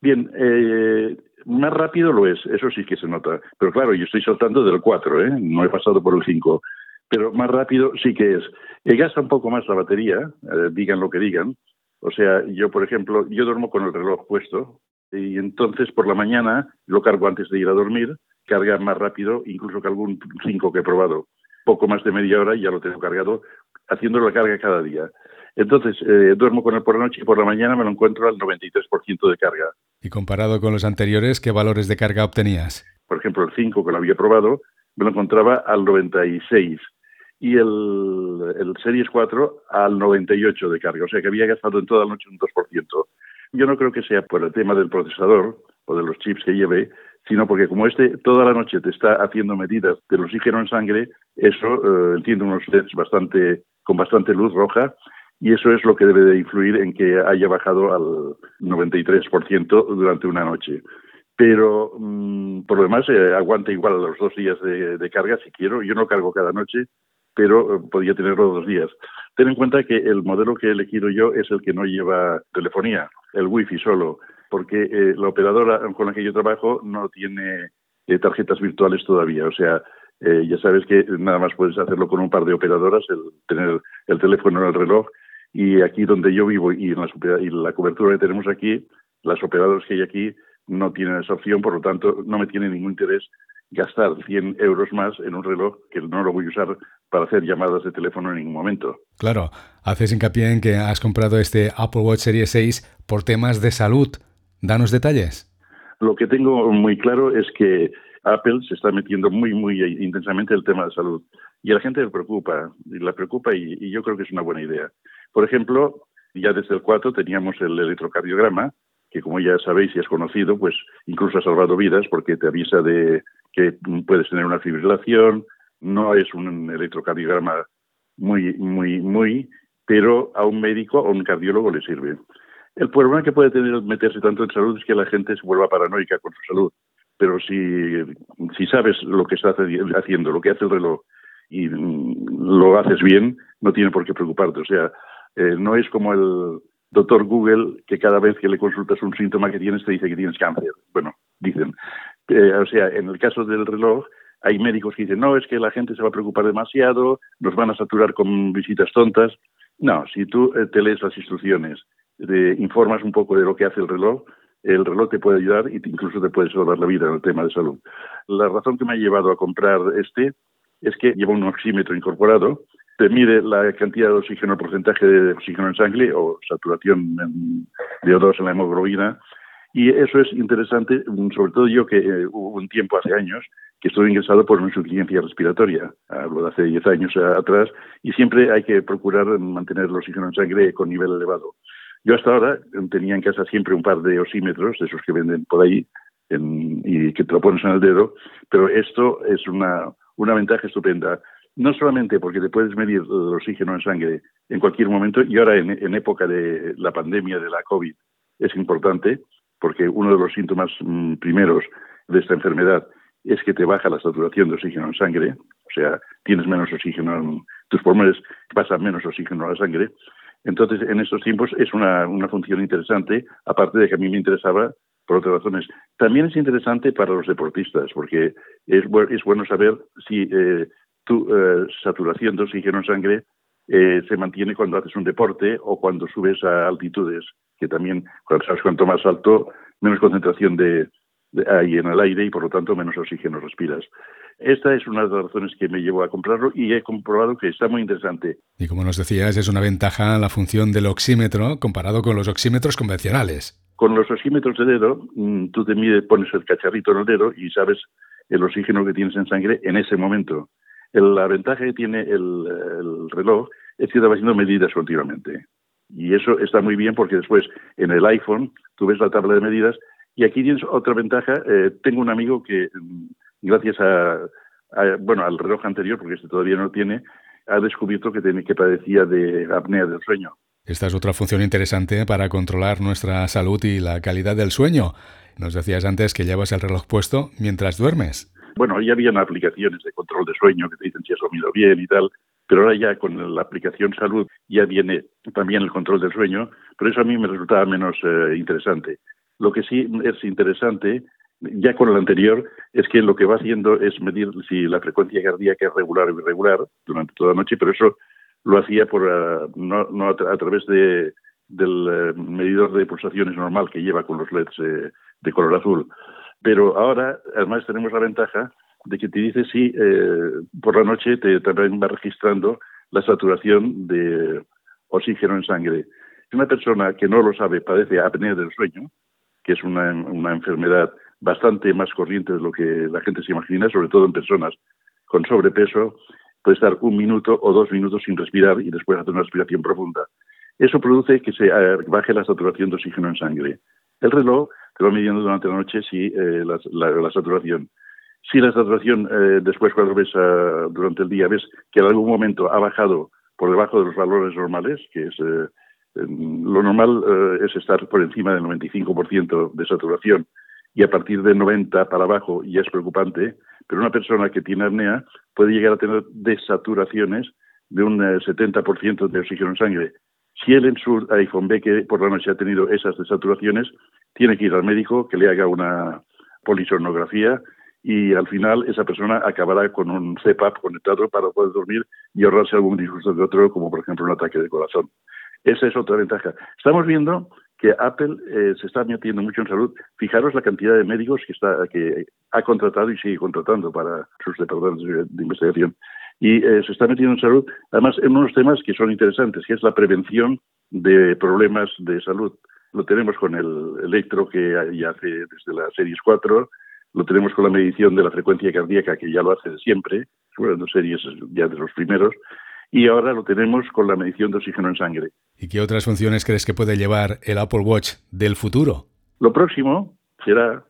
Bien, eh, más rápido lo es, eso sí que se nota. Pero claro, yo estoy saltando del 4, ¿eh? no he pasado por el 5. Pero más rápido sí que es. Eh, gasta un poco más la batería, eh, digan lo que digan, o sea, yo, por ejemplo, yo duermo con el reloj puesto y entonces por la mañana lo cargo antes de ir a dormir, carga más rápido, incluso que algún 5 que he probado. Poco más de media hora y ya lo tengo cargado, haciendo la carga cada día. Entonces, eh, duermo con él por la noche y por la mañana me lo encuentro al 93% de carga. ¿Y comparado con los anteriores, qué valores de carga obtenías? Por ejemplo, el 5 que lo había probado, me lo encontraba al 96 y el, el Series 4 al 98 de carga, o sea que había gastado en toda la noche un 2%. Yo no creo que sea por el tema del procesador o de los chips que lleve, sino porque como este toda la noche te está haciendo medidas del oxígeno en sangre, eso eh, tiene unos LEDs bastante, con bastante luz roja y eso es lo que debe de influir en que haya bajado al 93% durante una noche. Pero mm, por lo demás, eh, aguanta igual a los dos días de, carga si quiero. Yo no cargo cada noche, pero eh, podía tenerlo dos días. Ten en cuenta que el modelo que he elegido yo es el que no lleva telefonía, el wifi solo, porque eh, la operadora con la que yo trabajo no tiene eh, tarjetas virtuales todavía. O sea, ya sabes que nada más puedes hacerlo con un par de operadoras, el tener el teléfono en el reloj. Y aquí donde yo vivo y, en la, y la cobertura que tenemos aquí, las operadoras que hay aquí no tienen esa opción, por lo tanto no me tiene ningún interés gastar 100 euros más en un reloj que no lo voy a usar para hacer llamadas de teléfono en ningún momento. Claro, haces hincapié en que has comprado este Apple Watch Series 6 por temas de salud. Danos detalles. Lo que tengo muy claro es que Apple se está metiendo muy, muy intensamente en el tema de salud. Y a la gente le preocupa, y la preocupa y, y yo creo que es una buena idea. Por ejemplo, ya desde el 4 teníamos el electrocardiograma, que como ya sabéis y has conocido, pues incluso ha salvado vidas porque te avisa de que puedes tener una fibrilación, no es un electrocardiograma muy, muy, muy, pero a un médico o un cardiólogo le sirve. El problema que puede tener meterse tanto en salud es que la gente se vuelva paranoica con su salud. Pero si, si sabes lo que estás haciendo, lo que hace el reloj, y lo haces bien, no tiene por qué preocuparte. O sea, eh, no es como el, doctor Google que cada vez que le consultas un síntoma que tienes te dice que tienes cáncer. Bueno, dicen. Eh, o sea, en el caso del reloj, hay médicos que dicen, no, es que la gente se va a preocupar demasiado, nos van a saturar con visitas tontas. No, si tú eh, te lees las instrucciones, informas un poco de lo que hace el reloj, el reloj te puede ayudar y incluso te puede salvar la vida en el tema de salud. La razón que me ha llevado a comprar este es que lleva un oxímetro incorporado te mide la cantidad de oxígeno, porcentaje de oxígeno en sangre o saturación de O2 en la hemoglobina. Y eso es interesante, sobre todo yo que eh, hubo un tiempo hace años que estuve ingresado por una insuficiencia respiratoria, hablo de hace 10 años atrás, y siempre hay que procurar mantener el oxígeno en sangre con nivel elevado. Yo hasta ahora tenía en casa siempre un par de oxímetros, de esos que venden por ahí, y que te lo pones en el dedo, pero esto es una, una ventaja estupenda no solamente porque te puedes medir el oxígeno en sangre en cualquier momento, y ahora en, época de la pandemia de la COVID es importante, porque uno de los síntomas mm, primeros de esta enfermedad es que te baja la saturación de oxígeno en sangre, o sea, tienes menos oxígeno en tus pulmones, pasa menos oxígeno a la sangre. Entonces, en estos tiempos es una, función interesante, aparte de que a mí me interesaba por otras razones. También es interesante para los deportistas, porque es, es bueno saber si eh, tu eh, saturación de oxígeno en sangre eh, se mantiene cuando haces un deporte o cuando subes a altitudes, que también, cuando sabes cuanto más alto, menos concentración de, hay en el aire y por lo tanto menos oxígeno respiras. Esta es una de las razones que me llevó a comprarlo y he comprobado que está muy interesante. Y como nos decías, es una ventaja la función del oxímetro comparado con los oxímetros convencionales. Con los oxímetros de dedo, mm, tú te mides, pones el cacharrito en el dedo y sabes el oxígeno que tienes en sangre en ese momento la ventaja que tiene el, reloj es que está haciendo medidas continuamente. Y eso está muy bien porque después en el iPhone tú ves la tabla de medidas y aquí tienes otra ventaja. Eh, tengo un amigo que, mm, gracias a, bueno, al reloj anterior, porque este todavía no tiene, ha descubierto que, tiene, que padecía de apnea del sueño. Esta es otra función interesante para controlar nuestra salud y la calidad del sueño. Nos decías antes que llevas el reloj puesto mientras duermes. Bueno, ya habían aplicaciones de control de sueño que te dicen si has dormido bien y tal, pero ahora ya con la aplicación salud ya viene también el control del sueño, pero eso a mí me resultaba menos eh, interesante. Lo que sí es interesante, ya con el anterior, es que lo que va haciendo es medir si la frecuencia cardíaca es regular o irregular durante toda la noche, pero eso lo hacía por eh, no, no a, través de, del eh, medidor de pulsaciones normal que lleva con los LEDs de color azul. Pero ahora, además, tenemos la ventaja de que te dice si eh, por la noche te también va registrando la saturación de oxígeno en sangre. Una persona que no lo sabe padece apnea del sueño, que es una, enfermedad bastante más corriente de lo que la gente se imagina, sobre todo en personas con sobrepeso, puede estar un minuto o dos minutos sin respirar y después hacer una respiración profunda. Eso produce que se eh, baje la saturación de oxígeno en sangre. El reloj te va midiendo durante la noche si eh, la, saturación. Si la saturación eh, después cuando ves ah, durante el día ves que en algún momento ha bajado por debajo de los valores normales, que es eh, lo normal es estar por encima del 95% de saturación y a partir de 90 para abajo ya es preocupante, pero una persona que tiene apnea puede llegar a tener desaturaciones de un 70% eh, de oxígeno en sangre. Si él en su iPhone que por la noche ha tenido esas desaturaciones, tiene que ir al médico que le haga una polisonografía y al final esa persona acabará con un CPAP conectado para poder dormir y ahorrarse algún disgusto de otro, como por ejemplo un ataque de corazón. Esa es otra ventaja. Estamos viendo que Apple eh, se está metiendo mucho en salud. Fijaros la cantidad de médicos que, está, que ha contratado y sigue contratando para sus departamentos de investigación. Y eh, se está metiendo en salud, además, en unos temas que son interesantes, que es la prevención de problemas de salud. Lo tenemos con el electro que ya hace desde la Series 4, lo tenemos con la medición de la frecuencia cardíaca, que ya lo hace de siempre, bueno, series ya de los primeros, y ahora lo tenemos con la medición de oxígeno en sangre. ¿Y qué otras funciones crees que puede llevar el Apple Watch del futuro? Lo próximo será,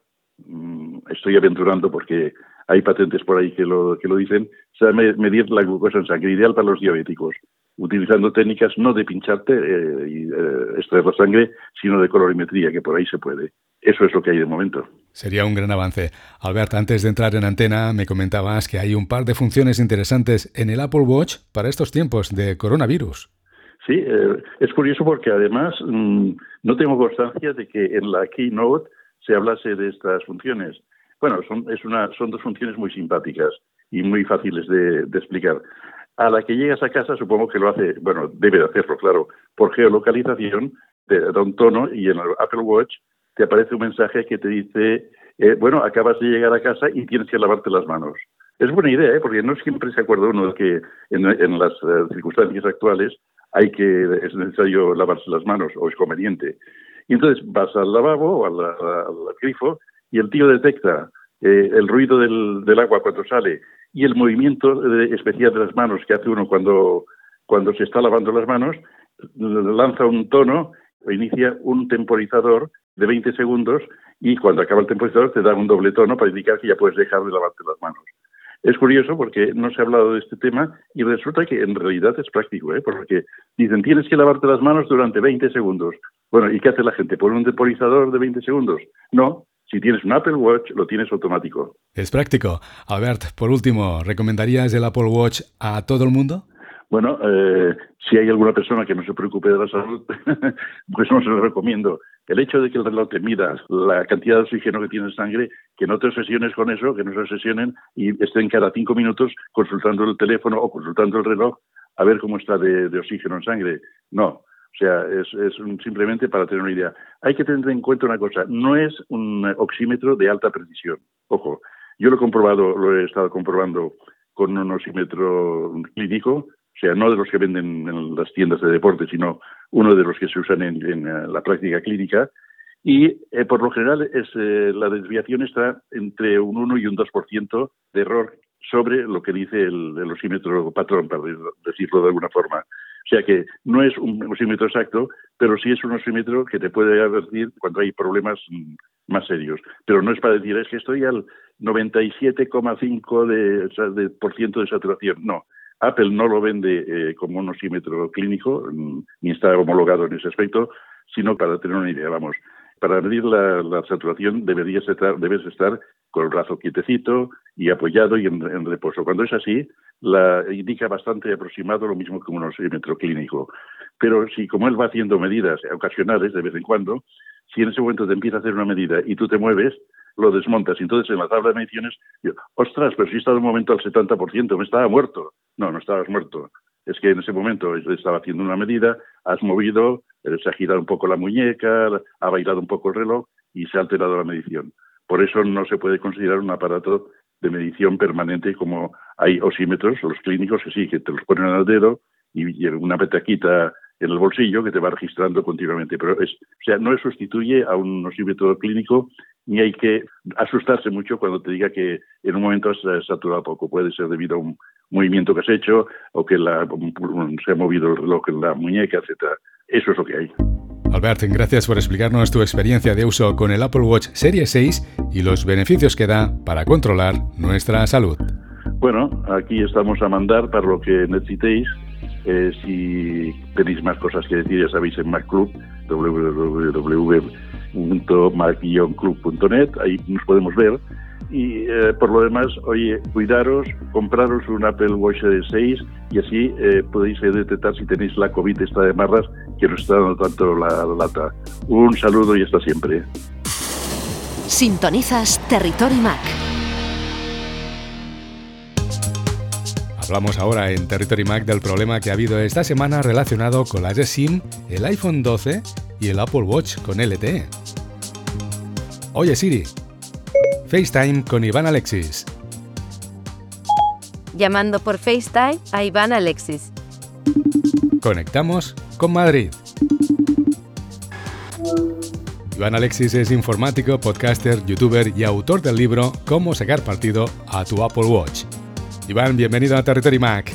mm, estoy aventurando porque hay patentes por ahí que lo, que lo dicen, será medir la glucosa en sangre, ideal para los diabéticos, utilizando técnicas no de pincharte eh, y eh, extraer la sangre, sino de colorimetría, que por ahí se puede. Eso es lo que hay de momento. Sería un gran avance. Albert, antes de entrar en antena, me comentabas que hay un par de funciones interesantes en el Apple Watch para estos tiempos de coronavirus. Sí, eh, es curioso porque además mm, no tengo constancia de que en la keynote se hablase de estas funciones. Bueno, son, es una, son dos funciones muy simpáticas y muy fáciles de, explicar. A la que llegas a casa, supongo que lo hace, bueno, debe de hacerlo, claro, por geolocalización, te da un tono y en el Apple Watch te aparece un mensaje que te dice, eh, bueno, acabas de llegar a casa y tienes que lavarte las manos. Es buena idea, ¿eh? porque no siempre se acuerda uno de que en, las eh, circunstancias actuales hay que es necesario lavarse las manos o es conveniente. Y entonces vas al lavabo o al, grifo y el tío detecta eh, el ruido del, agua cuando sale y el movimiento especial de las manos que hace uno cuando, cuando se está lavando las manos, lanza un tono o inicia un temporizador de 20 segundos y cuando acaba el temporizador te da un doble tono para indicar que ya puedes dejar de lavarte las manos. Es curioso porque no se ha hablado de este tema y resulta que en realidad es práctico, ¿eh? porque dicen tienes que lavarte las manos durante 20 segundos. Bueno, ¿y qué hace la gente? ¿Pone un temporizador de 20 segundos? No, si tienes un Apple Watch, lo tienes automático. Es práctico. Albert, por último, ¿recomendarías el Apple Watch a todo el mundo? Bueno, eh, si hay alguna persona que no se preocupe de la salud, pues no se lo recomiendo. El hecho de que el reloj te mida la cantidad de oxígeno que tiene en sangre, que no te obsesiones con eso, que no se obsesionen y estén cada cinco minutos consultando el teléfono o consultando el reloj a ver cómo está de, oxígeno en sangre. No, o sea, es, simplemente para tener una idea. Hay que tener en cuenta una cosa, no es un oxímetro de alta precisión. Ojo, yo lo he comprobado, lo he estado comprobando con un oxímetro clínico, o sea, no de los que venden en las tiendas de deporte, sino uno de los que se usan en, eh, la práctica clínica. Y eh, por lo general es, eh, la desviación está entre un 1 y un 2% de error sobre lo que dice el, el osímetro patrón, para decirlo de alguna forma. O sea que no es un osímetro exacto, pero sí es un osímetro que te puede advertir cuando hay problemas mm, más serios. Pero no es para decir, es que estoy al 97,5% de, de, por ciento de saturación. No, Apple no lo vende eh, como un osímetro clínico, ni está homologado en ese aspecto, sino para tener una idea, vamos. Para medir la, saturación deberías estar, debes estar con el brazo quietecito y apoyado y en, reposo. Cuando es así, la indica bastante aproximado lo mismo que un osímetro clínico. Pero si como él va haciendo medidas ocasionales de vez en cuando, si en ese momento te empieza a hacer una medida y tú te mueves, lo desmontas. Entonces en la tabla de mediciones, yo, ostras, pero si he estado un momento al 70%, me estaba muerto. No, no estabas muerto. Es que en ese momento estaba haciendo una medida, has movido, eh, se ha girado un poco la muñeca, ha bailado un poco el reloj y se ha alterado la medición. Por eso no se puede considerar un aparato de medición permanente como hay osímetros, los clínicos que sí, que te los ponen al dedo y una petaquita en el bolsillo que te va registrando continuamente. Pero es, o sea, no sustituye a un osímetro clínico ni hay que asustarse mucho cuando te diga que en un momento has saturado poco. Puede ser debido a un movimiento que has hecho o que la, se ha movido el reloj en la muñeca, etcétera. Eso es lo que hay. Albert, gracias por explicarnos tu experiencia de uso con el Apple Watch Serie 6 y los beneficios que da para controlar nuestra salud. Bueno, aquí estamos a mandar para lo que necesitéis. Eh, si tenéis más cosas que decir, ya sabéis en Mac Club, www www.mac-club.net, ahí nos podemos ver. Y eh, por lo demás, oye, cuidaros, compraros un Apple Watch de 6 y así eh, podéis detectar si tenéis la COVID esta de marras que nos está dando tanto la lata. Un saludo y hasta siempre. Sintonizas Territory Mac. Hablamos ahora en Territory Mac del problema que ha habido esta semana relacionado con las SIM, el iPhone 12 y el Apple Watch con LTE. Oye Siri, FaceTime con Iván Alexis. Llamando por FaceTime a Iván Alexis. Conectamos con Madrid. Iván Alexis es informático, podcaster, youtuber y autor del libro Cómo sacar partido a tu Apple Watch. Iván, bienvenido a Territory Mac.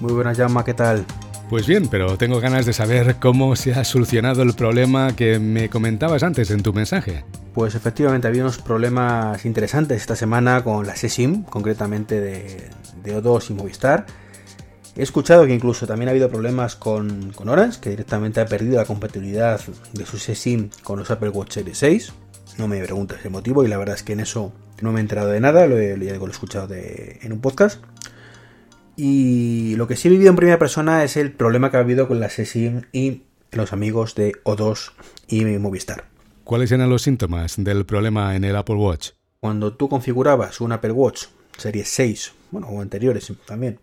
Muy buenas, Llama, ¿qué tal? Pues bien, pero tengo ganas de saber cómo se ha solucionado el problema que me comentabas antes en tu mensaje. Pues efectivamente había unos problemas interesantes esta semana con la SESIM, concretamente de, de O2 y Movistar He escuchado que incluso también ha habido problemas con, Orange, que directamente ha perdido la compatibilidad de su SIM con los Apple Watch Series 6. No me preguntes el motivo y la verdad es que en eso no me he enterado de nada, lo he, lo he escuchado en un podcast. Y lo que sí he vivido en primera persona es el problema que ha habido con la SIM y los amigos de O2 y Movistar. ¿Cuáles eran los síntomas del problema en el Apple Watch? Cuando tú configurabas un Apple Watch Series 6, bueno, o anteriores también,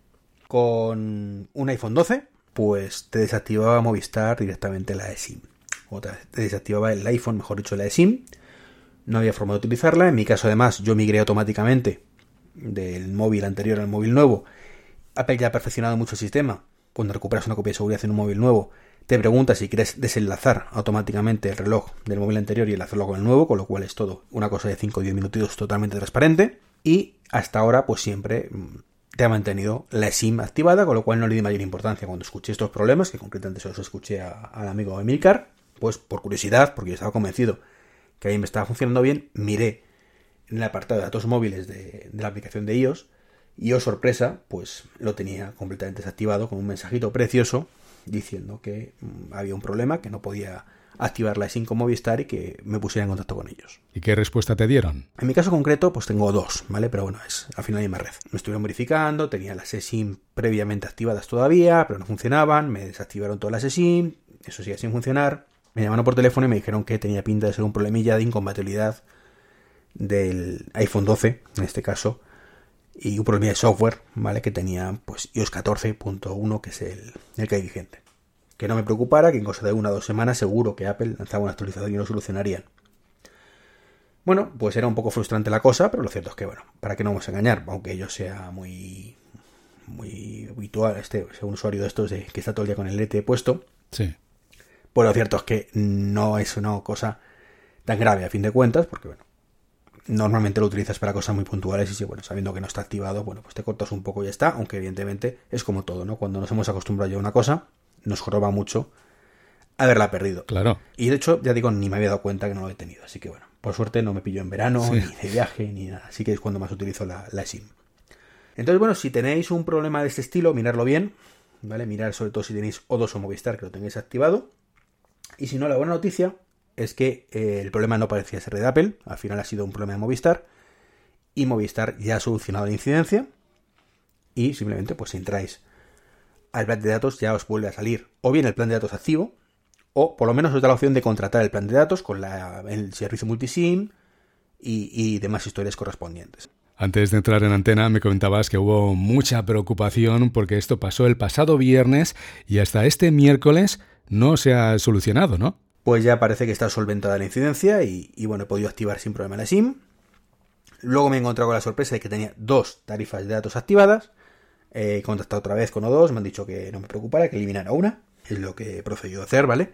con un iPhone 12, pues te desactivaba Movistar directamente la eSIM. O te desactivaba el iPhone, mejor dicho, la eSIM. No había forma de utilizarla. En mi caso, además, yo migré automáticamente del móvil anterior al móvil nuevo. Apple ya ha perfeccionado mucho el sistema. Cuando recuperas una copia de seguridad en un móvil nuevo, te pregunta si quieres desenlazar automáticamente el reloj del móvil anterior y enlazarlo con el nuevo, con lo cual es todo una cosa de 5 o 10 minutitos totalmente transparente. Y hasta ahora, pues siempre mm, te ha mantenido la SIM activada, con lo cual no le di mayor importancia cuando escuché estos problemas, que concretamente se los escuché al amigo Emilcar, pues por curiosidad, porque yo estaba convencido que ahí me estaba funcionando bien, miré en el apartado de datos móviles de, de la aplicación de iOS y oh sorpresa, pues lo tenía completamente desactivado con un mensajito precioso diciendo que mm, había un problema, que no podía activar la SIM con Movistar y que me pusiera en contacto con ellos. ¿Y qué respuesta te dieron? En mi caso concreto, pues tengo dos, ¿vale? Pero bueno, es al final la misma red. Me estuvieron verificando, tenía las SIM previamente activadas todavía, pero no funcionaban, me desactivaron todas las SIM, eso sigue sin funcionar. Me llamaron por teléfono y me dijeron que tenía pinta de ser un problemilla de incompatibilidad del iPhone 12, en este caso, y un problema de software, ¿vale? Que tenía pues iOS 14.1, que es el, el que hay vigente que no me preocupara, que en cosa de una o dos semanas seguro que Apple lanzaba una actualización y lo solucionarían. Bueno, pues era un poco frustrante la cosa, pero lo cierto es que, bueno, para que no vamos a engañar, aunque yo sea muy muy habitual, este, sea un usuario de estos de, que está todo el día con el LTE puesto, sí. pues lo cierto es que no es una cosa tan grave a fin de cuentas, porque bueno, normalmente lo utilizas para cosas muy puntuales y si, bueno, sabiendo que no está activado, bueno, pues te cortas un poco y ya está, aunque evidentemente es como todo, ¿no? Cuando nos hemos acostumbrado ya a una cosa, nos joroba mucho haberla perdido. Claro. Y de hecho, ya digo, ni me había dado cuenta que no lo he tenido. Así que bueno, por suerte no me pilló en verano, ni de viaje, ni nada. Así que es cuando más utilizo la, la SIM. Entonces, bueno, si tenéis un problema de este estilo, mirarlo bien. ¿Vale? Mirar sobre todo si tenéis O2 o Movistar que lo tengáis activado. Y si no, la buena noticia es que eh, el problema no parecía ser de Apple. Al final ha sido un problema de Movistar. Y Movistar ya ha solucionado la incidencia. Y simplemente, pues si entráis al plan de datos ya os vuelve a salir o bien el plan de datos activo, o por lo menos os da la opción de contratar el plan de datos con el servicio multisim y, y demás historias correspondientes. Antes de entrar en antena me comentabas que hubo mucha preocupación porque esto pasó el pasado viernes y hasta este miércoles no se ha solucionado, ¿no? Pues ya parece que está solventada la incidencia y, y bueno, he podido activar sin problema la SIM. Luego me he encontrado con la sorpresa de que tenía dos tarifas de datos activadas He contactado otra vez con O2, me han dicho que no me preocupara, que eliminara una. Es lo que he procedido a hacer, ¿vale?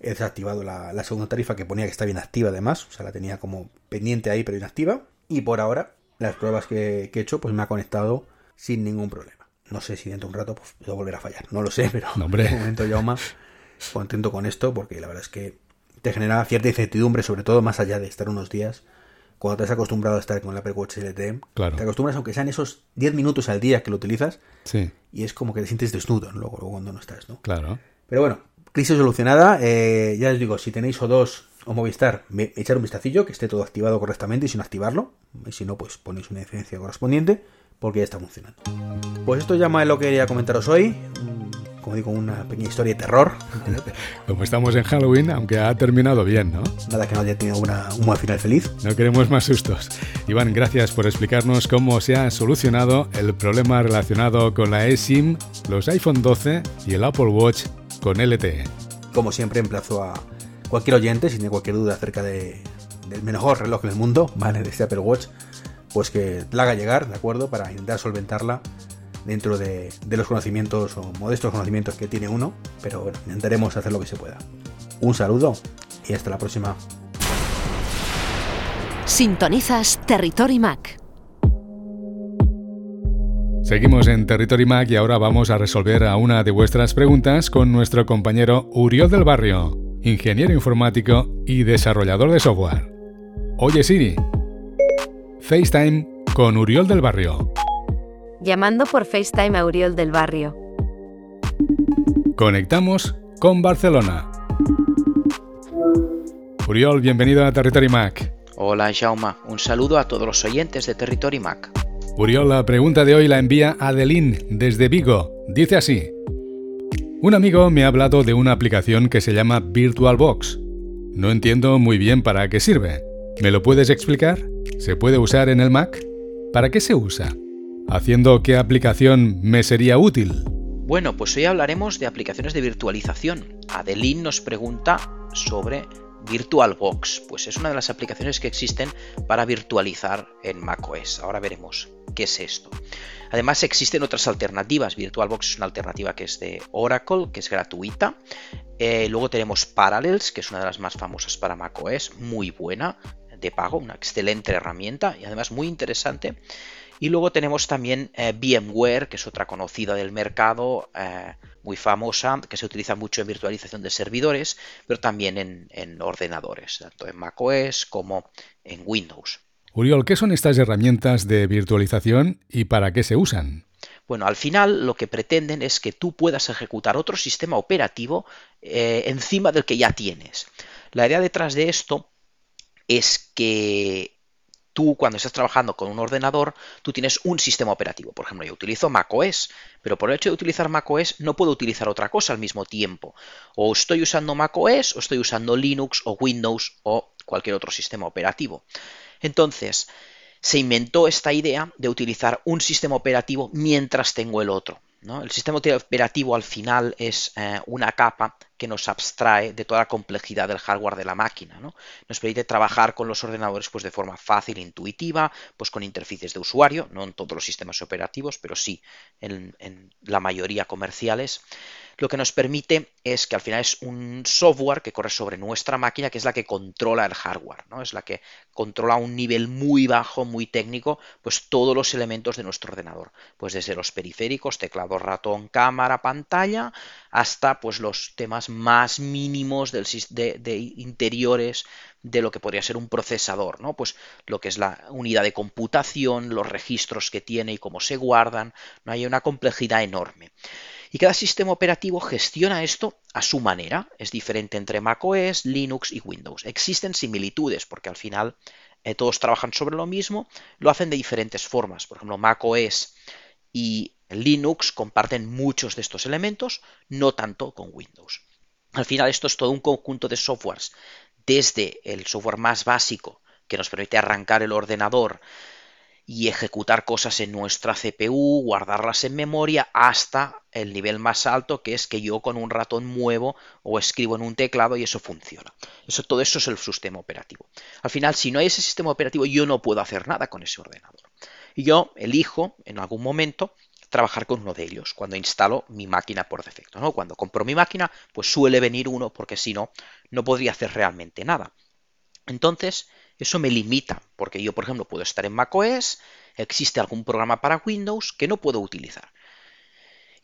He desactivado la, segunda tarifa que ponía que está bien activa además. O sea, la tenía como pendiente ahí pero inactiva. Y por ahora, las pruebas que, he hecho, pues me ha conectado sin ningún problema. No sé si dentro de un rato pues, a volver a fallar. No lo sé, pero en este momento ya más contento con esto porque la verdad es que te genera cierta incertidumbre, sobre todo más allá de estar unos días cuando te has acostumbrado a estar con el Apple Watch LTE, claro. te acostumbras aunque sean esos 10 minutos al día que lo utilizas, sí. y es como que te sientes desnudo luego, cuando no estás, ¿no? Claro. Pero bueno, crisis solucionada. Eh, ya les digo, si tenéis O2 o Movistar, echar un vistacillo, que esté todo activado correctamente y sin activarlo. Y si no, pues ponéis una diferencia correspondiente, porque ya está funcionando. Pues esto ya más es lo que quería comentaros hoy como digo, una pequeña historia de terror. Como estamos en Halloween, aunque ha terminado bien, ¿no? Nada que no haya tenido una, un buen final feliz. No queremos más sustos. Iván, gracias por explicarnos cómo se ha solucionado el problema relacionado con la eSIM, los iPhone 12 y el Apple Watch con LTE. Como siempre, emplazo a cualquier oyente, si tiene cualquier duda acerca de, del mejor reloj del mundo, ¿vale? De este Apple Watch, pues que la haga llegar, ¿de acuerdo? Para intentar solventarla dentro de, los conocimientos o modestos conocimientos que tiene uno, pero bueno, intentaremos hacer lo que se pueda. Un saludo y hasta la próxima. Sintonizas Territory Mac. Seguimos en Territory Mac y ahora vamos a resolver a una de vuestras preguntas con nuestro compañero Uriol del Barrio, ingeniero informático y desarrollador de software. Oye Siri, FaceTime con Uriol del Barrio llamando por FaceTime a Uriol del Barrio. Conectamos con Barcelona. Uriol, bienvenido a Territory Mac. Hola Jauma, un saludo a todos los oyentes de Territory Mac. Uriol, la pregunta de hoy la envía Adeline desde Vigo. Dice así. Un amigo me ha hablado de una aplicación que se llama VirtualBox. No entiendo muy bien para qué sirve. ¿Me lo puedes explicar? ¿Se puede usar en el Mac? ¿Para qué se usa? Haciendo qué aplicación me sería útil. Bueno, pues hoy hablaremos de aplicaciones de virtualización. Adeline nos pregunta sobre VirtualBox, pues es una de las aplicaciones que existen para virtualizar en macOS. Ahora veremos qué es esto. Además existen otras alternativas. VirtualBox es una alternativa que es de Oracle, que es gratuita. Eh, luego tenemos Parallels, que es una de las más famosas para macOS, muy buena, de pago, una excelente herramienta y además muy interesante. Y luego tenemos también eh, VMware, que es otra conocida del mercado, eh, muy famosa, que se utiliza mucho en virtualización de servidores, pero también en, ordenadores, tanto en macOS como en Windows. Uriol, ¿qué son estas herramientas de virtualización y para qué se usan? Bueno, al final lo que pretenden es que tú puedas ejecutar otro sistema operativo eh, encima del que ya tienes. La idea detrás de esto es que tú cuando estás trabajando con un ordenador, tú tienes un sistema operativo. Por ejemplo, yo utilizo macOS, pero por el hecho de utilizar macOS no puedo utilizar otra cosa al mismo tiempo. O estoy usando macOS, o estoy usando Linux, o Windows, o cualquier otro sistema operativo. Entonces, se inventó esta idea de utilizar un sistema operativo mientras tengo el otro. El sistema operativo al final es eh, una capa que nos abstrae de toda la complejidad del hardware de la máquina. Nos permite trabajar con los ordenadores pues, de forma fácil intuitiva, pues con interfaces de usuario, no en todos los sistemas operativos, pero sí en la mayoría comerciales lo que nos permite es que al final es un software que corre sobre nuestra máquina, que es la que controla el hardware, ¿no? Es la que controla a un nivel muy bajo, muy técnico, pues todos los elementos de nuestro ordenador. Pues desde los periféricos, teclado, ratón, cámara, pantalla, hasta pues los temas más mínimos de, de interiores de lo que podría ser un procesador, ¿no? Pues lo que es la unidad de computación, los registros que tiene y cómo se guardan, ¿no? Hay una complejidad enorme. Y cada sistema operativo gestiona esto a su manera. Es diferente entre macOS, Linux y Windows. Existen similitudes porque al final eh, todos trabajan sobre lo mismo, lo hacen de diferentes formas. Por ejemplo, macOS y Linux comparten muchos de estos elementos, no tanto con Windows. Al final esto es todo un conjunto de softwares, desde el software más básico que nos permite arrancar el ordenador y ejecutar cosas en nuestra CPU, guardarlas en memoria, hasta el nivel más alto que es que yo con un ratón muevo o escribo en un teclado y eso funciona. Eso, todo eso es el sistema operativo. Al final, si no hay ese sistema operativo, yo no puedo hacer nada con ese ordenador. Y yo elijo en algún momento trabajar con uno de ellos cuando instalo mi máquina por defecto. ¿no? Cuando compro mi máquina, pues suele venir uno porque si no, no podría hacer realmente nada. Entonces, eso me limita, porque yo, por ejemplo, puedo estar en macOS, existe algún programa para Windows que no puedo utilizar.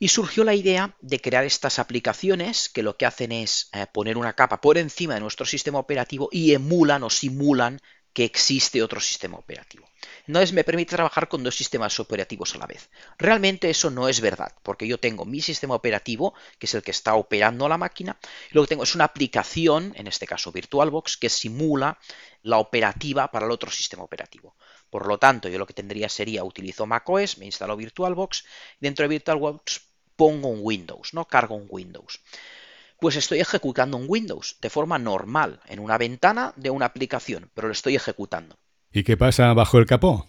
Y surgió la idea de crear estas aplicaciones que lo que hacen es eh, poner una capa por encima de nuestro sistema operativo y emulan o simulan que existe otro sistema operativo. Entonces me permite trabajar con dos sistemas operativos a la vez. Realmente eso no es verdad, porque yo tengo mi sistema operativo, que es el que está operando la máquina, y lo que tengo es una aplicación, en este caso VirtualBox, que simula la operativa para el otro sistema operativo. Por lo tanto, yo lo que tendría sería, utilizo macOS, me instalo VirtualBox, dentro de VirtualBox pongo un Windows, ¿no? Cargo un Windows. Pues estoy ejecutando un Windows de forma normal, en una ventana de una aplicación, pero lo estoy ejecutando. ¿Y qué pasa bajo el capó?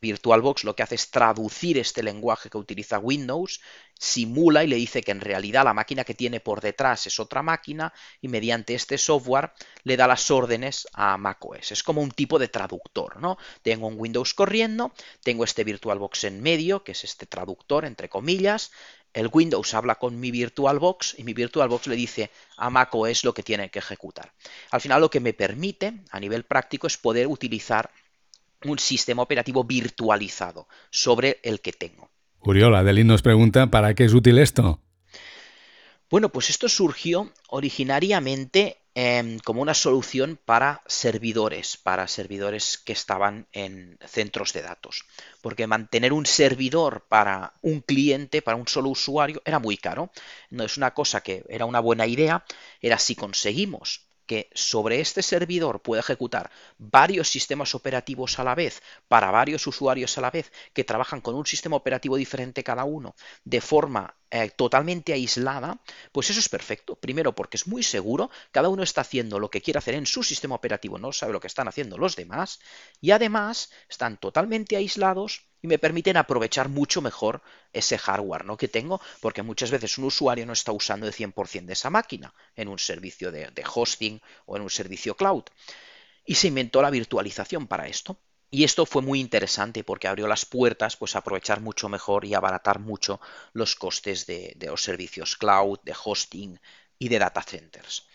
VirtualBox lo que hace es traducir este lenguaje que utiliza Windows, simula y le dice que en realidad la máquina que tiene por detrás es otra máquina y mediante este software le da las órdenes a macOS. Es como un tipo de traductor, ¿no? Tengo un Windows corriendo, tengo este VirtualBox en medio, que es este traductor entre comillas, el Windows habla con mi VirtualBox y mi VirtualBox le dice a macOS lo que tiene que ejecutar. Al final lo que me permite a nivel práctico es poder utilizar un sistema operativo virtualizado sobre el que tengo. Uriol, Adelín nos pregunta, ¿para qué es útil esto? Bueno, pues esto surgió originariamente em, como una solución para servidores, para servidores que estaban en centros de datos. Porque mantener un servidor para un cliente, para un solo usuario, era muy caro. No es una cosa que era una buena idea, era si conseguimos que sobre este servidor puede ejecutar varios sistemas operativos a la vez para varios usuarios a la vez que trabajan con un sistema operativo diferente cada uno de forma eh, totalmente aislada, pues eso es perfecto. Primero porque es muy seguro, cada uno está haciendo lo que quiere hacer en su sistema operativo, no sabe lo que están haciendo los demás y además están totalmente aislados y me permiten aprovechar mucho mejor ese hardware ¿no? que tengo, porque muchas veces un usuario no está usando el 100% de esa máquina en un servicio de, hosting o en un servicio cloud. Y se inventó la virtualización para esto. Y esto fue muy interesante porque abrió las puertas pues, a aprovechar mucho mejor y abaratar mucho los costes de los servicios cloud, de hosting y de data centers.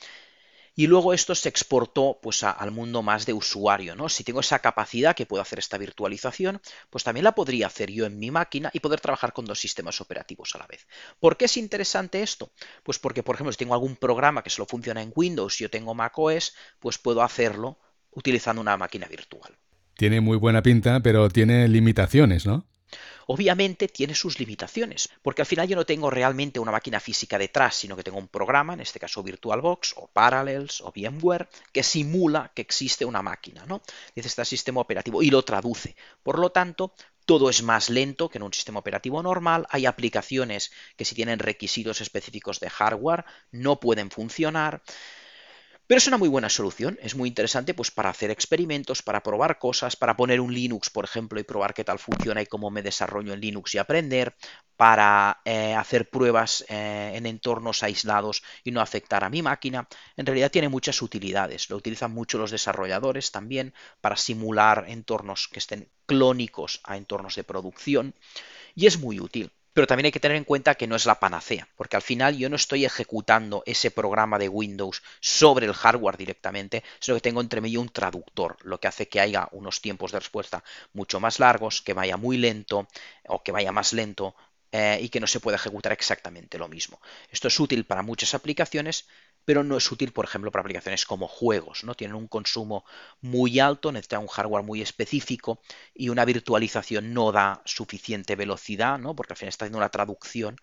Y luego esto se exportó pues, al mundo más de usuario. ¿no? Si tengo esa capacidad que puedo hacer esta virtualización, pues también la podría hacer yo en mi máquina y poder trabajar con dos sistemas operativos a la vez. ¿Por qué es interesante esto? Pues porque, por ejemplo, si tengo algún programa que solo funciona en Windows y yo tengo macOS, pues puedo hacerlo utilizando una máquina virtual. Tiene muy buena pinta, pero tiene limitaciones, ¿no? Obviamente tiene sus limitaciones, porque al final yo no tengo realmente una máquina física detrás, sino que tengo un programa, en este caso VirtualBox o Parallels o VMware, que simula que existe una máquina, ¿no? Dice este sistema operativo y lo traduce. Por lo tanto, todo es más lento que en un sistema operativo normal. Hay aplicaciones que si tienen requisitos específicos de hardware no pueden funcionar. Pero es una muy buena solución, es muy interesante pues para hacer experimentos, para probar cosas, para poner un Linux, por ejemplo, y probar qué tal funciona y cómo me desarrollo en Linux y aprender, para eh, hacer pruebas eh, en entornos aislados y no afectar a mi máquina. En realidad tiene muchas utilidades, lo utilizan mucho los desarrolladores también para simular entornos que estén clónicos a entornos de producción y es muy útil. Pero también hay que tener en cuenta que no es la panacea, porque al final yo no estoy ejecutando ese programa de Windows sobre el hardware directamente, sino que tengo entre medio un traductor, lo que hace que haya unos tiempos de respuesta mucho más largos, que vaya muy lento o que vaya más lento eh, y que no se pueda ejecutar exactamente lo mismo. Esto es útil para muchas aplicaciones, pero no es útil, por ejemplo, para aplicaciones como juegos, ¿no? Tienen un consumo muy alto, necesitan un hardware muy específico y una virtualización no da suficiente velocidad, ¿no? Porque al final está haciendo una traducción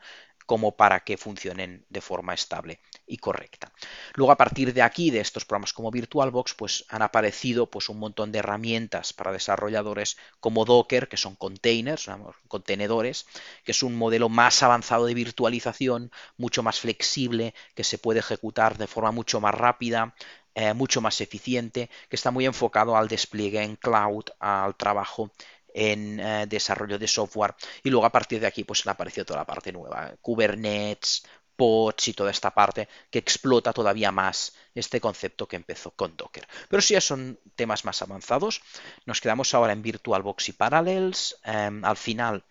como para que funcionen de forma estable y correcta. Luego, a partir de aquí, de estos programas como VirtualBox, pues han aparecido pues, un montón de herramientas para desarrolladores como Docker, que son containers, contenedores, que es un modelo más avanzado de virtualización, mucho más flexible, que se puede ejecutar de forma mucho más rápida, eh, mucho más eficiente, que está muy enfocado al despliegue en cloud, al trabajo en eh, desarrollo de software y luego a partir de aquí pues le apareció toda la parte nueva, Kubernetes, pods y toda esta parte que explota todavía más este concepto que empezó con Docker. Pero si ya son temas más avanzados, nos quedamos ahora en VirtualBox y Parallels. Em, al final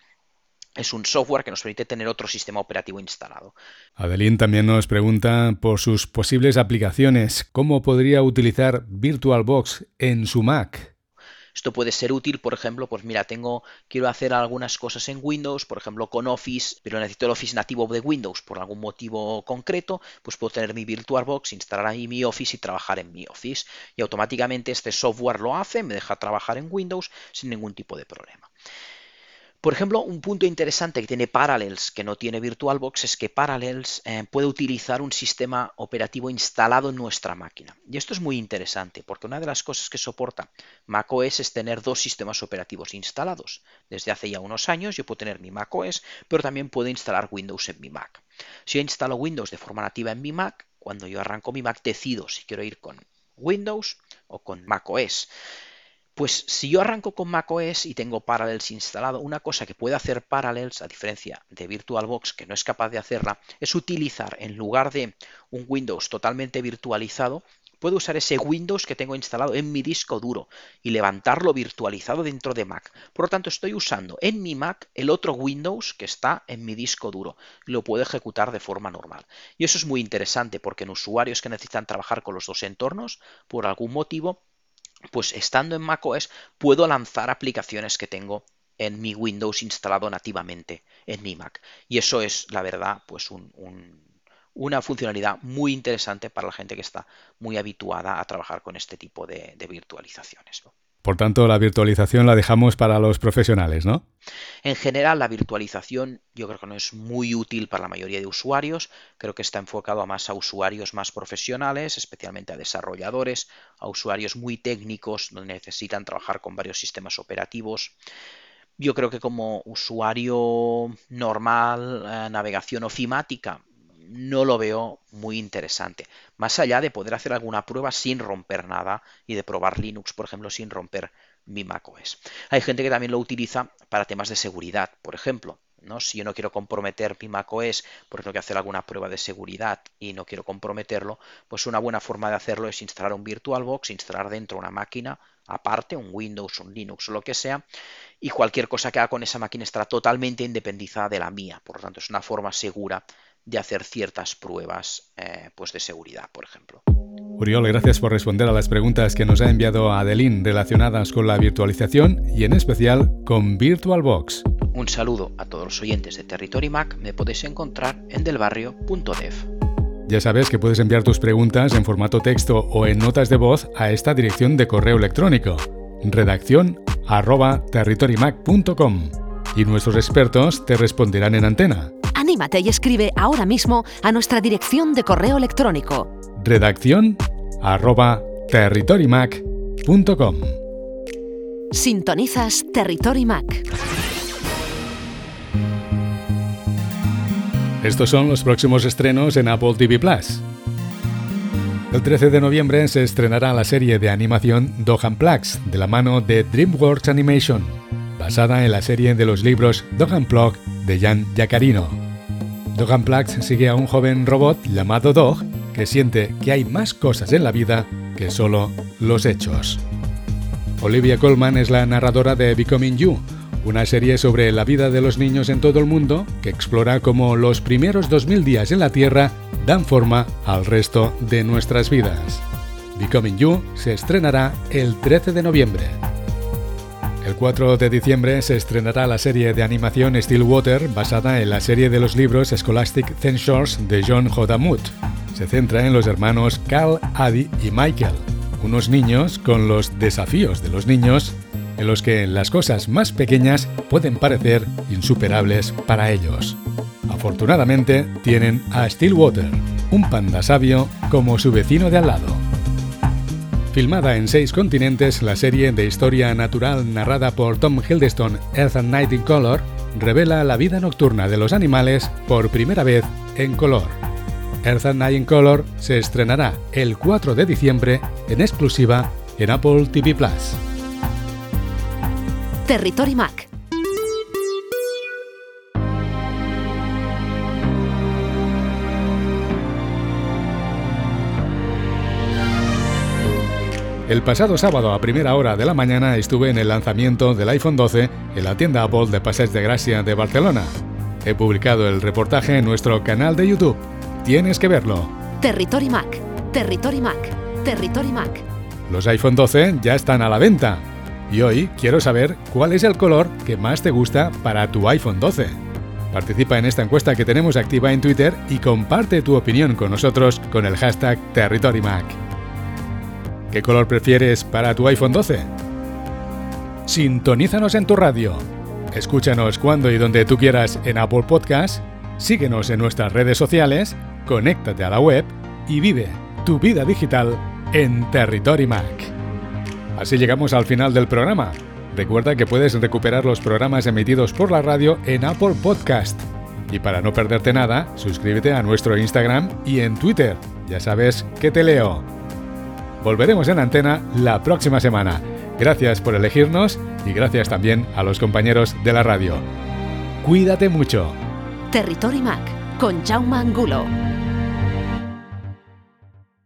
es un software que nos permite tener otro sistema operativo instalado. Adelín también nos pregunta por sus posibles aplicaciones. ¿Cómo podría utilizar VirtualBox en su Mac? Esto puede ser útil, por ejemplo, pues mira, tengo, quiero hacer algunas cosas en Windows, por ejemplo con Office, pero necesito el Office nativo de Windows por algún motivo concreto, pues puedo tener mi VirtualBox, instalar ahí mi Office y trabajar en mi Office. Y automáticamente este software lo hace, me deja trabajar en Windows sin ningún tipo de problema. Por ejemplo, un punto interesante que tiene Parallels que no tiene VirtualBox es que Parallels eh, puede utilizar un sistema operativo instalado en nuestra máquina. Y esto es muy interesante porque una de las cosas que soporta macOS es tener dos sistemas operativos instalados. Desde hace ya unos años yo puedo tener mi macOS, pero también puedo instalar Windows en mi Mac. Si yo instalo Windows de forma nativa en mi Mac, cuando yo arranco mi Mac decido si quiero ir con Windows o con macOS. Pues si yo arranco con macOS y tengo Parallels instalado, una cosa que puede hacer Parallels, a diferencia de VirtualBox, que no es capaz de hacerla, es utilizar en lugar de un Windows totalmente virtualizado, puedo usar ese Windows que tengo instalado en mi disco duro y levantarlo virtualizado dentro de Mac. Por lo tanto, estoy usando en mi Mac el otro Windows que está en mi disco duro lo puedo ejecutar de forma normal. Y eso es muy interesante porque en usuarios que necesitan trabajar con los dos entornos, por algún motivo, pues estando en macOS puedo lanzar aplicaciones que tengo en mi Windows instalado nativamente en mi Mac. Y eso es, la verdad, pues una funcionalidad muy interesante para la gente que está muy habituada a trabajar con este tipo de virtualizaciones. Por tanto, la virtualización la dejamos para los profesionales, ¿no? En general, la virtualización yo creo que no es muy útil para la mayoría de usuarios. Creo que está enfocado a más a usuarios más profesionales, especialmente a desarrolladores, a usuarios muy técnicos donde necesitan trabajar con varios sistemas operativos. Yo creo que como usuario normal, eh, navegación ofimática, no lo veo muy interesante. Más allá de poder hacer alguna prueba sin romper nada y de probar Linux, por ejemplo, sin romper mi macOS. Hay gente que también lo utiliza para temas de seguridad, por ejemplo. ¿no? Si yo no quiero comprometer mi macOS porque tengo que hacer alguna prueba de seguridad y no quiero comprometerlo, pues una buena forma de hacerlo es instalar un VirtualBox, instalar dentro una máquina aparte, un Windows, un Linux o lo que sea, y cualquier cosa que haga con esa máquina estará totalmente independizada de la mía. Por lo tanto, es una forma segura de hacer ciertas pruebas eh, pues de seguridad, por ejemplo. Uriol, gracias por responder a las preguntas que nos ha enviado Adeline relacionadas con la virtualización y en especial con VirtualBox. Un saludo a todos los oyentes de Territory Mac, me podéis encontrar en delbarrio.dev. Ya sabes que puedes enviar tus preguntas en formato texto o en notas de voz a esta dirección de correo electrónico redacción arroba territorymac.com y nuestros expertos te responderán en antena. Anímate y escribe ahora mismo a nuestra dirección de correo electrónico. Redacción arroba territorymac.com. Sintonizas Territory Mac. Estos son los próximos estrenos en Apple TV Plus. El 13 de noviembre se estrenará la serie de animación Dohan Plugs de la mano de DreamWorks Animation, basada en la serie de los libros Dohan Plug de Jan Yacarino. Dogan Plugs sigue a un joven robot llamado Dog que siente que hay más cosas en la vida que solo los hechos. Olivia Colman es la narradora de Becoming You, una serie sobre la vida de los niños en todo el mundo que explora cómo los primeros 2000 días en la Tierra dan forma al resto de nuestras vidas. Becoming You se estrenará el 13 de noviembre. El 4 de diciembre se estrenará la serie de animación Stillwater basada en la serie de los libros Scholastic Censures de John Hodamut. Se centra en los hermanos Carl, Adi y Michael, unos niños con los desafíos de los niños en los que las cosas más pequeñas pueden parecer insuperables para ellos. Afortunadamente, tienen a Stillwater, un panda sabio como su vecino de al lado. Filmada en seis continentes, la serie de historia natural narrada por Tom Hiddleston, Earth and Night in Color, revela la vida nocturna de los animales por primera vez en color. Earth and Night in Color se estrenará el 4 de diciembre en exclusiva en Apple TV Plus. Territory Mac El pasado sábado a primera hora de la mañana estuve en el lanzamiento del iPhone 12 en la tienda Apple de Passeig de Gracia de Barcelona. He publicado el reportaje en nuestro canal de YouTube. Tienes que verlo. Territory Mac, Territory Mac, Territory Mac. Los iPhone 12 ya están a la venta. Y hoy quiero saber cuál es el color que más te gusta para tu iPhone 12. Participa en esta encuesta que tenemos activa en Twitter y comparte tu opinión con nosotros con el hashtag TerritoryMac. ¿Qué color prefieres para tu iPhone 12? Sintonízanos en tu radio. Escúchanos cuando y donde tú quieras en Apple Podcast, síguenos en nuestras redes sociales, conéctate a la web y vive tu vida digital en Territory Mac. Así llegamos al final del programa. Recuerda que puedes recuperar los programas emitidos por la radio en Apple Podcast. Y para no perderte nada, suscríbete a nuestro Instagram y en Twitter. Ya sabes que te leo. Volveremos en antena la próxima semana. Gracias por elegirnos y gracias también a los compañeros de la radio. Cuídate mucho. Territory Mac con Jaume Angulo.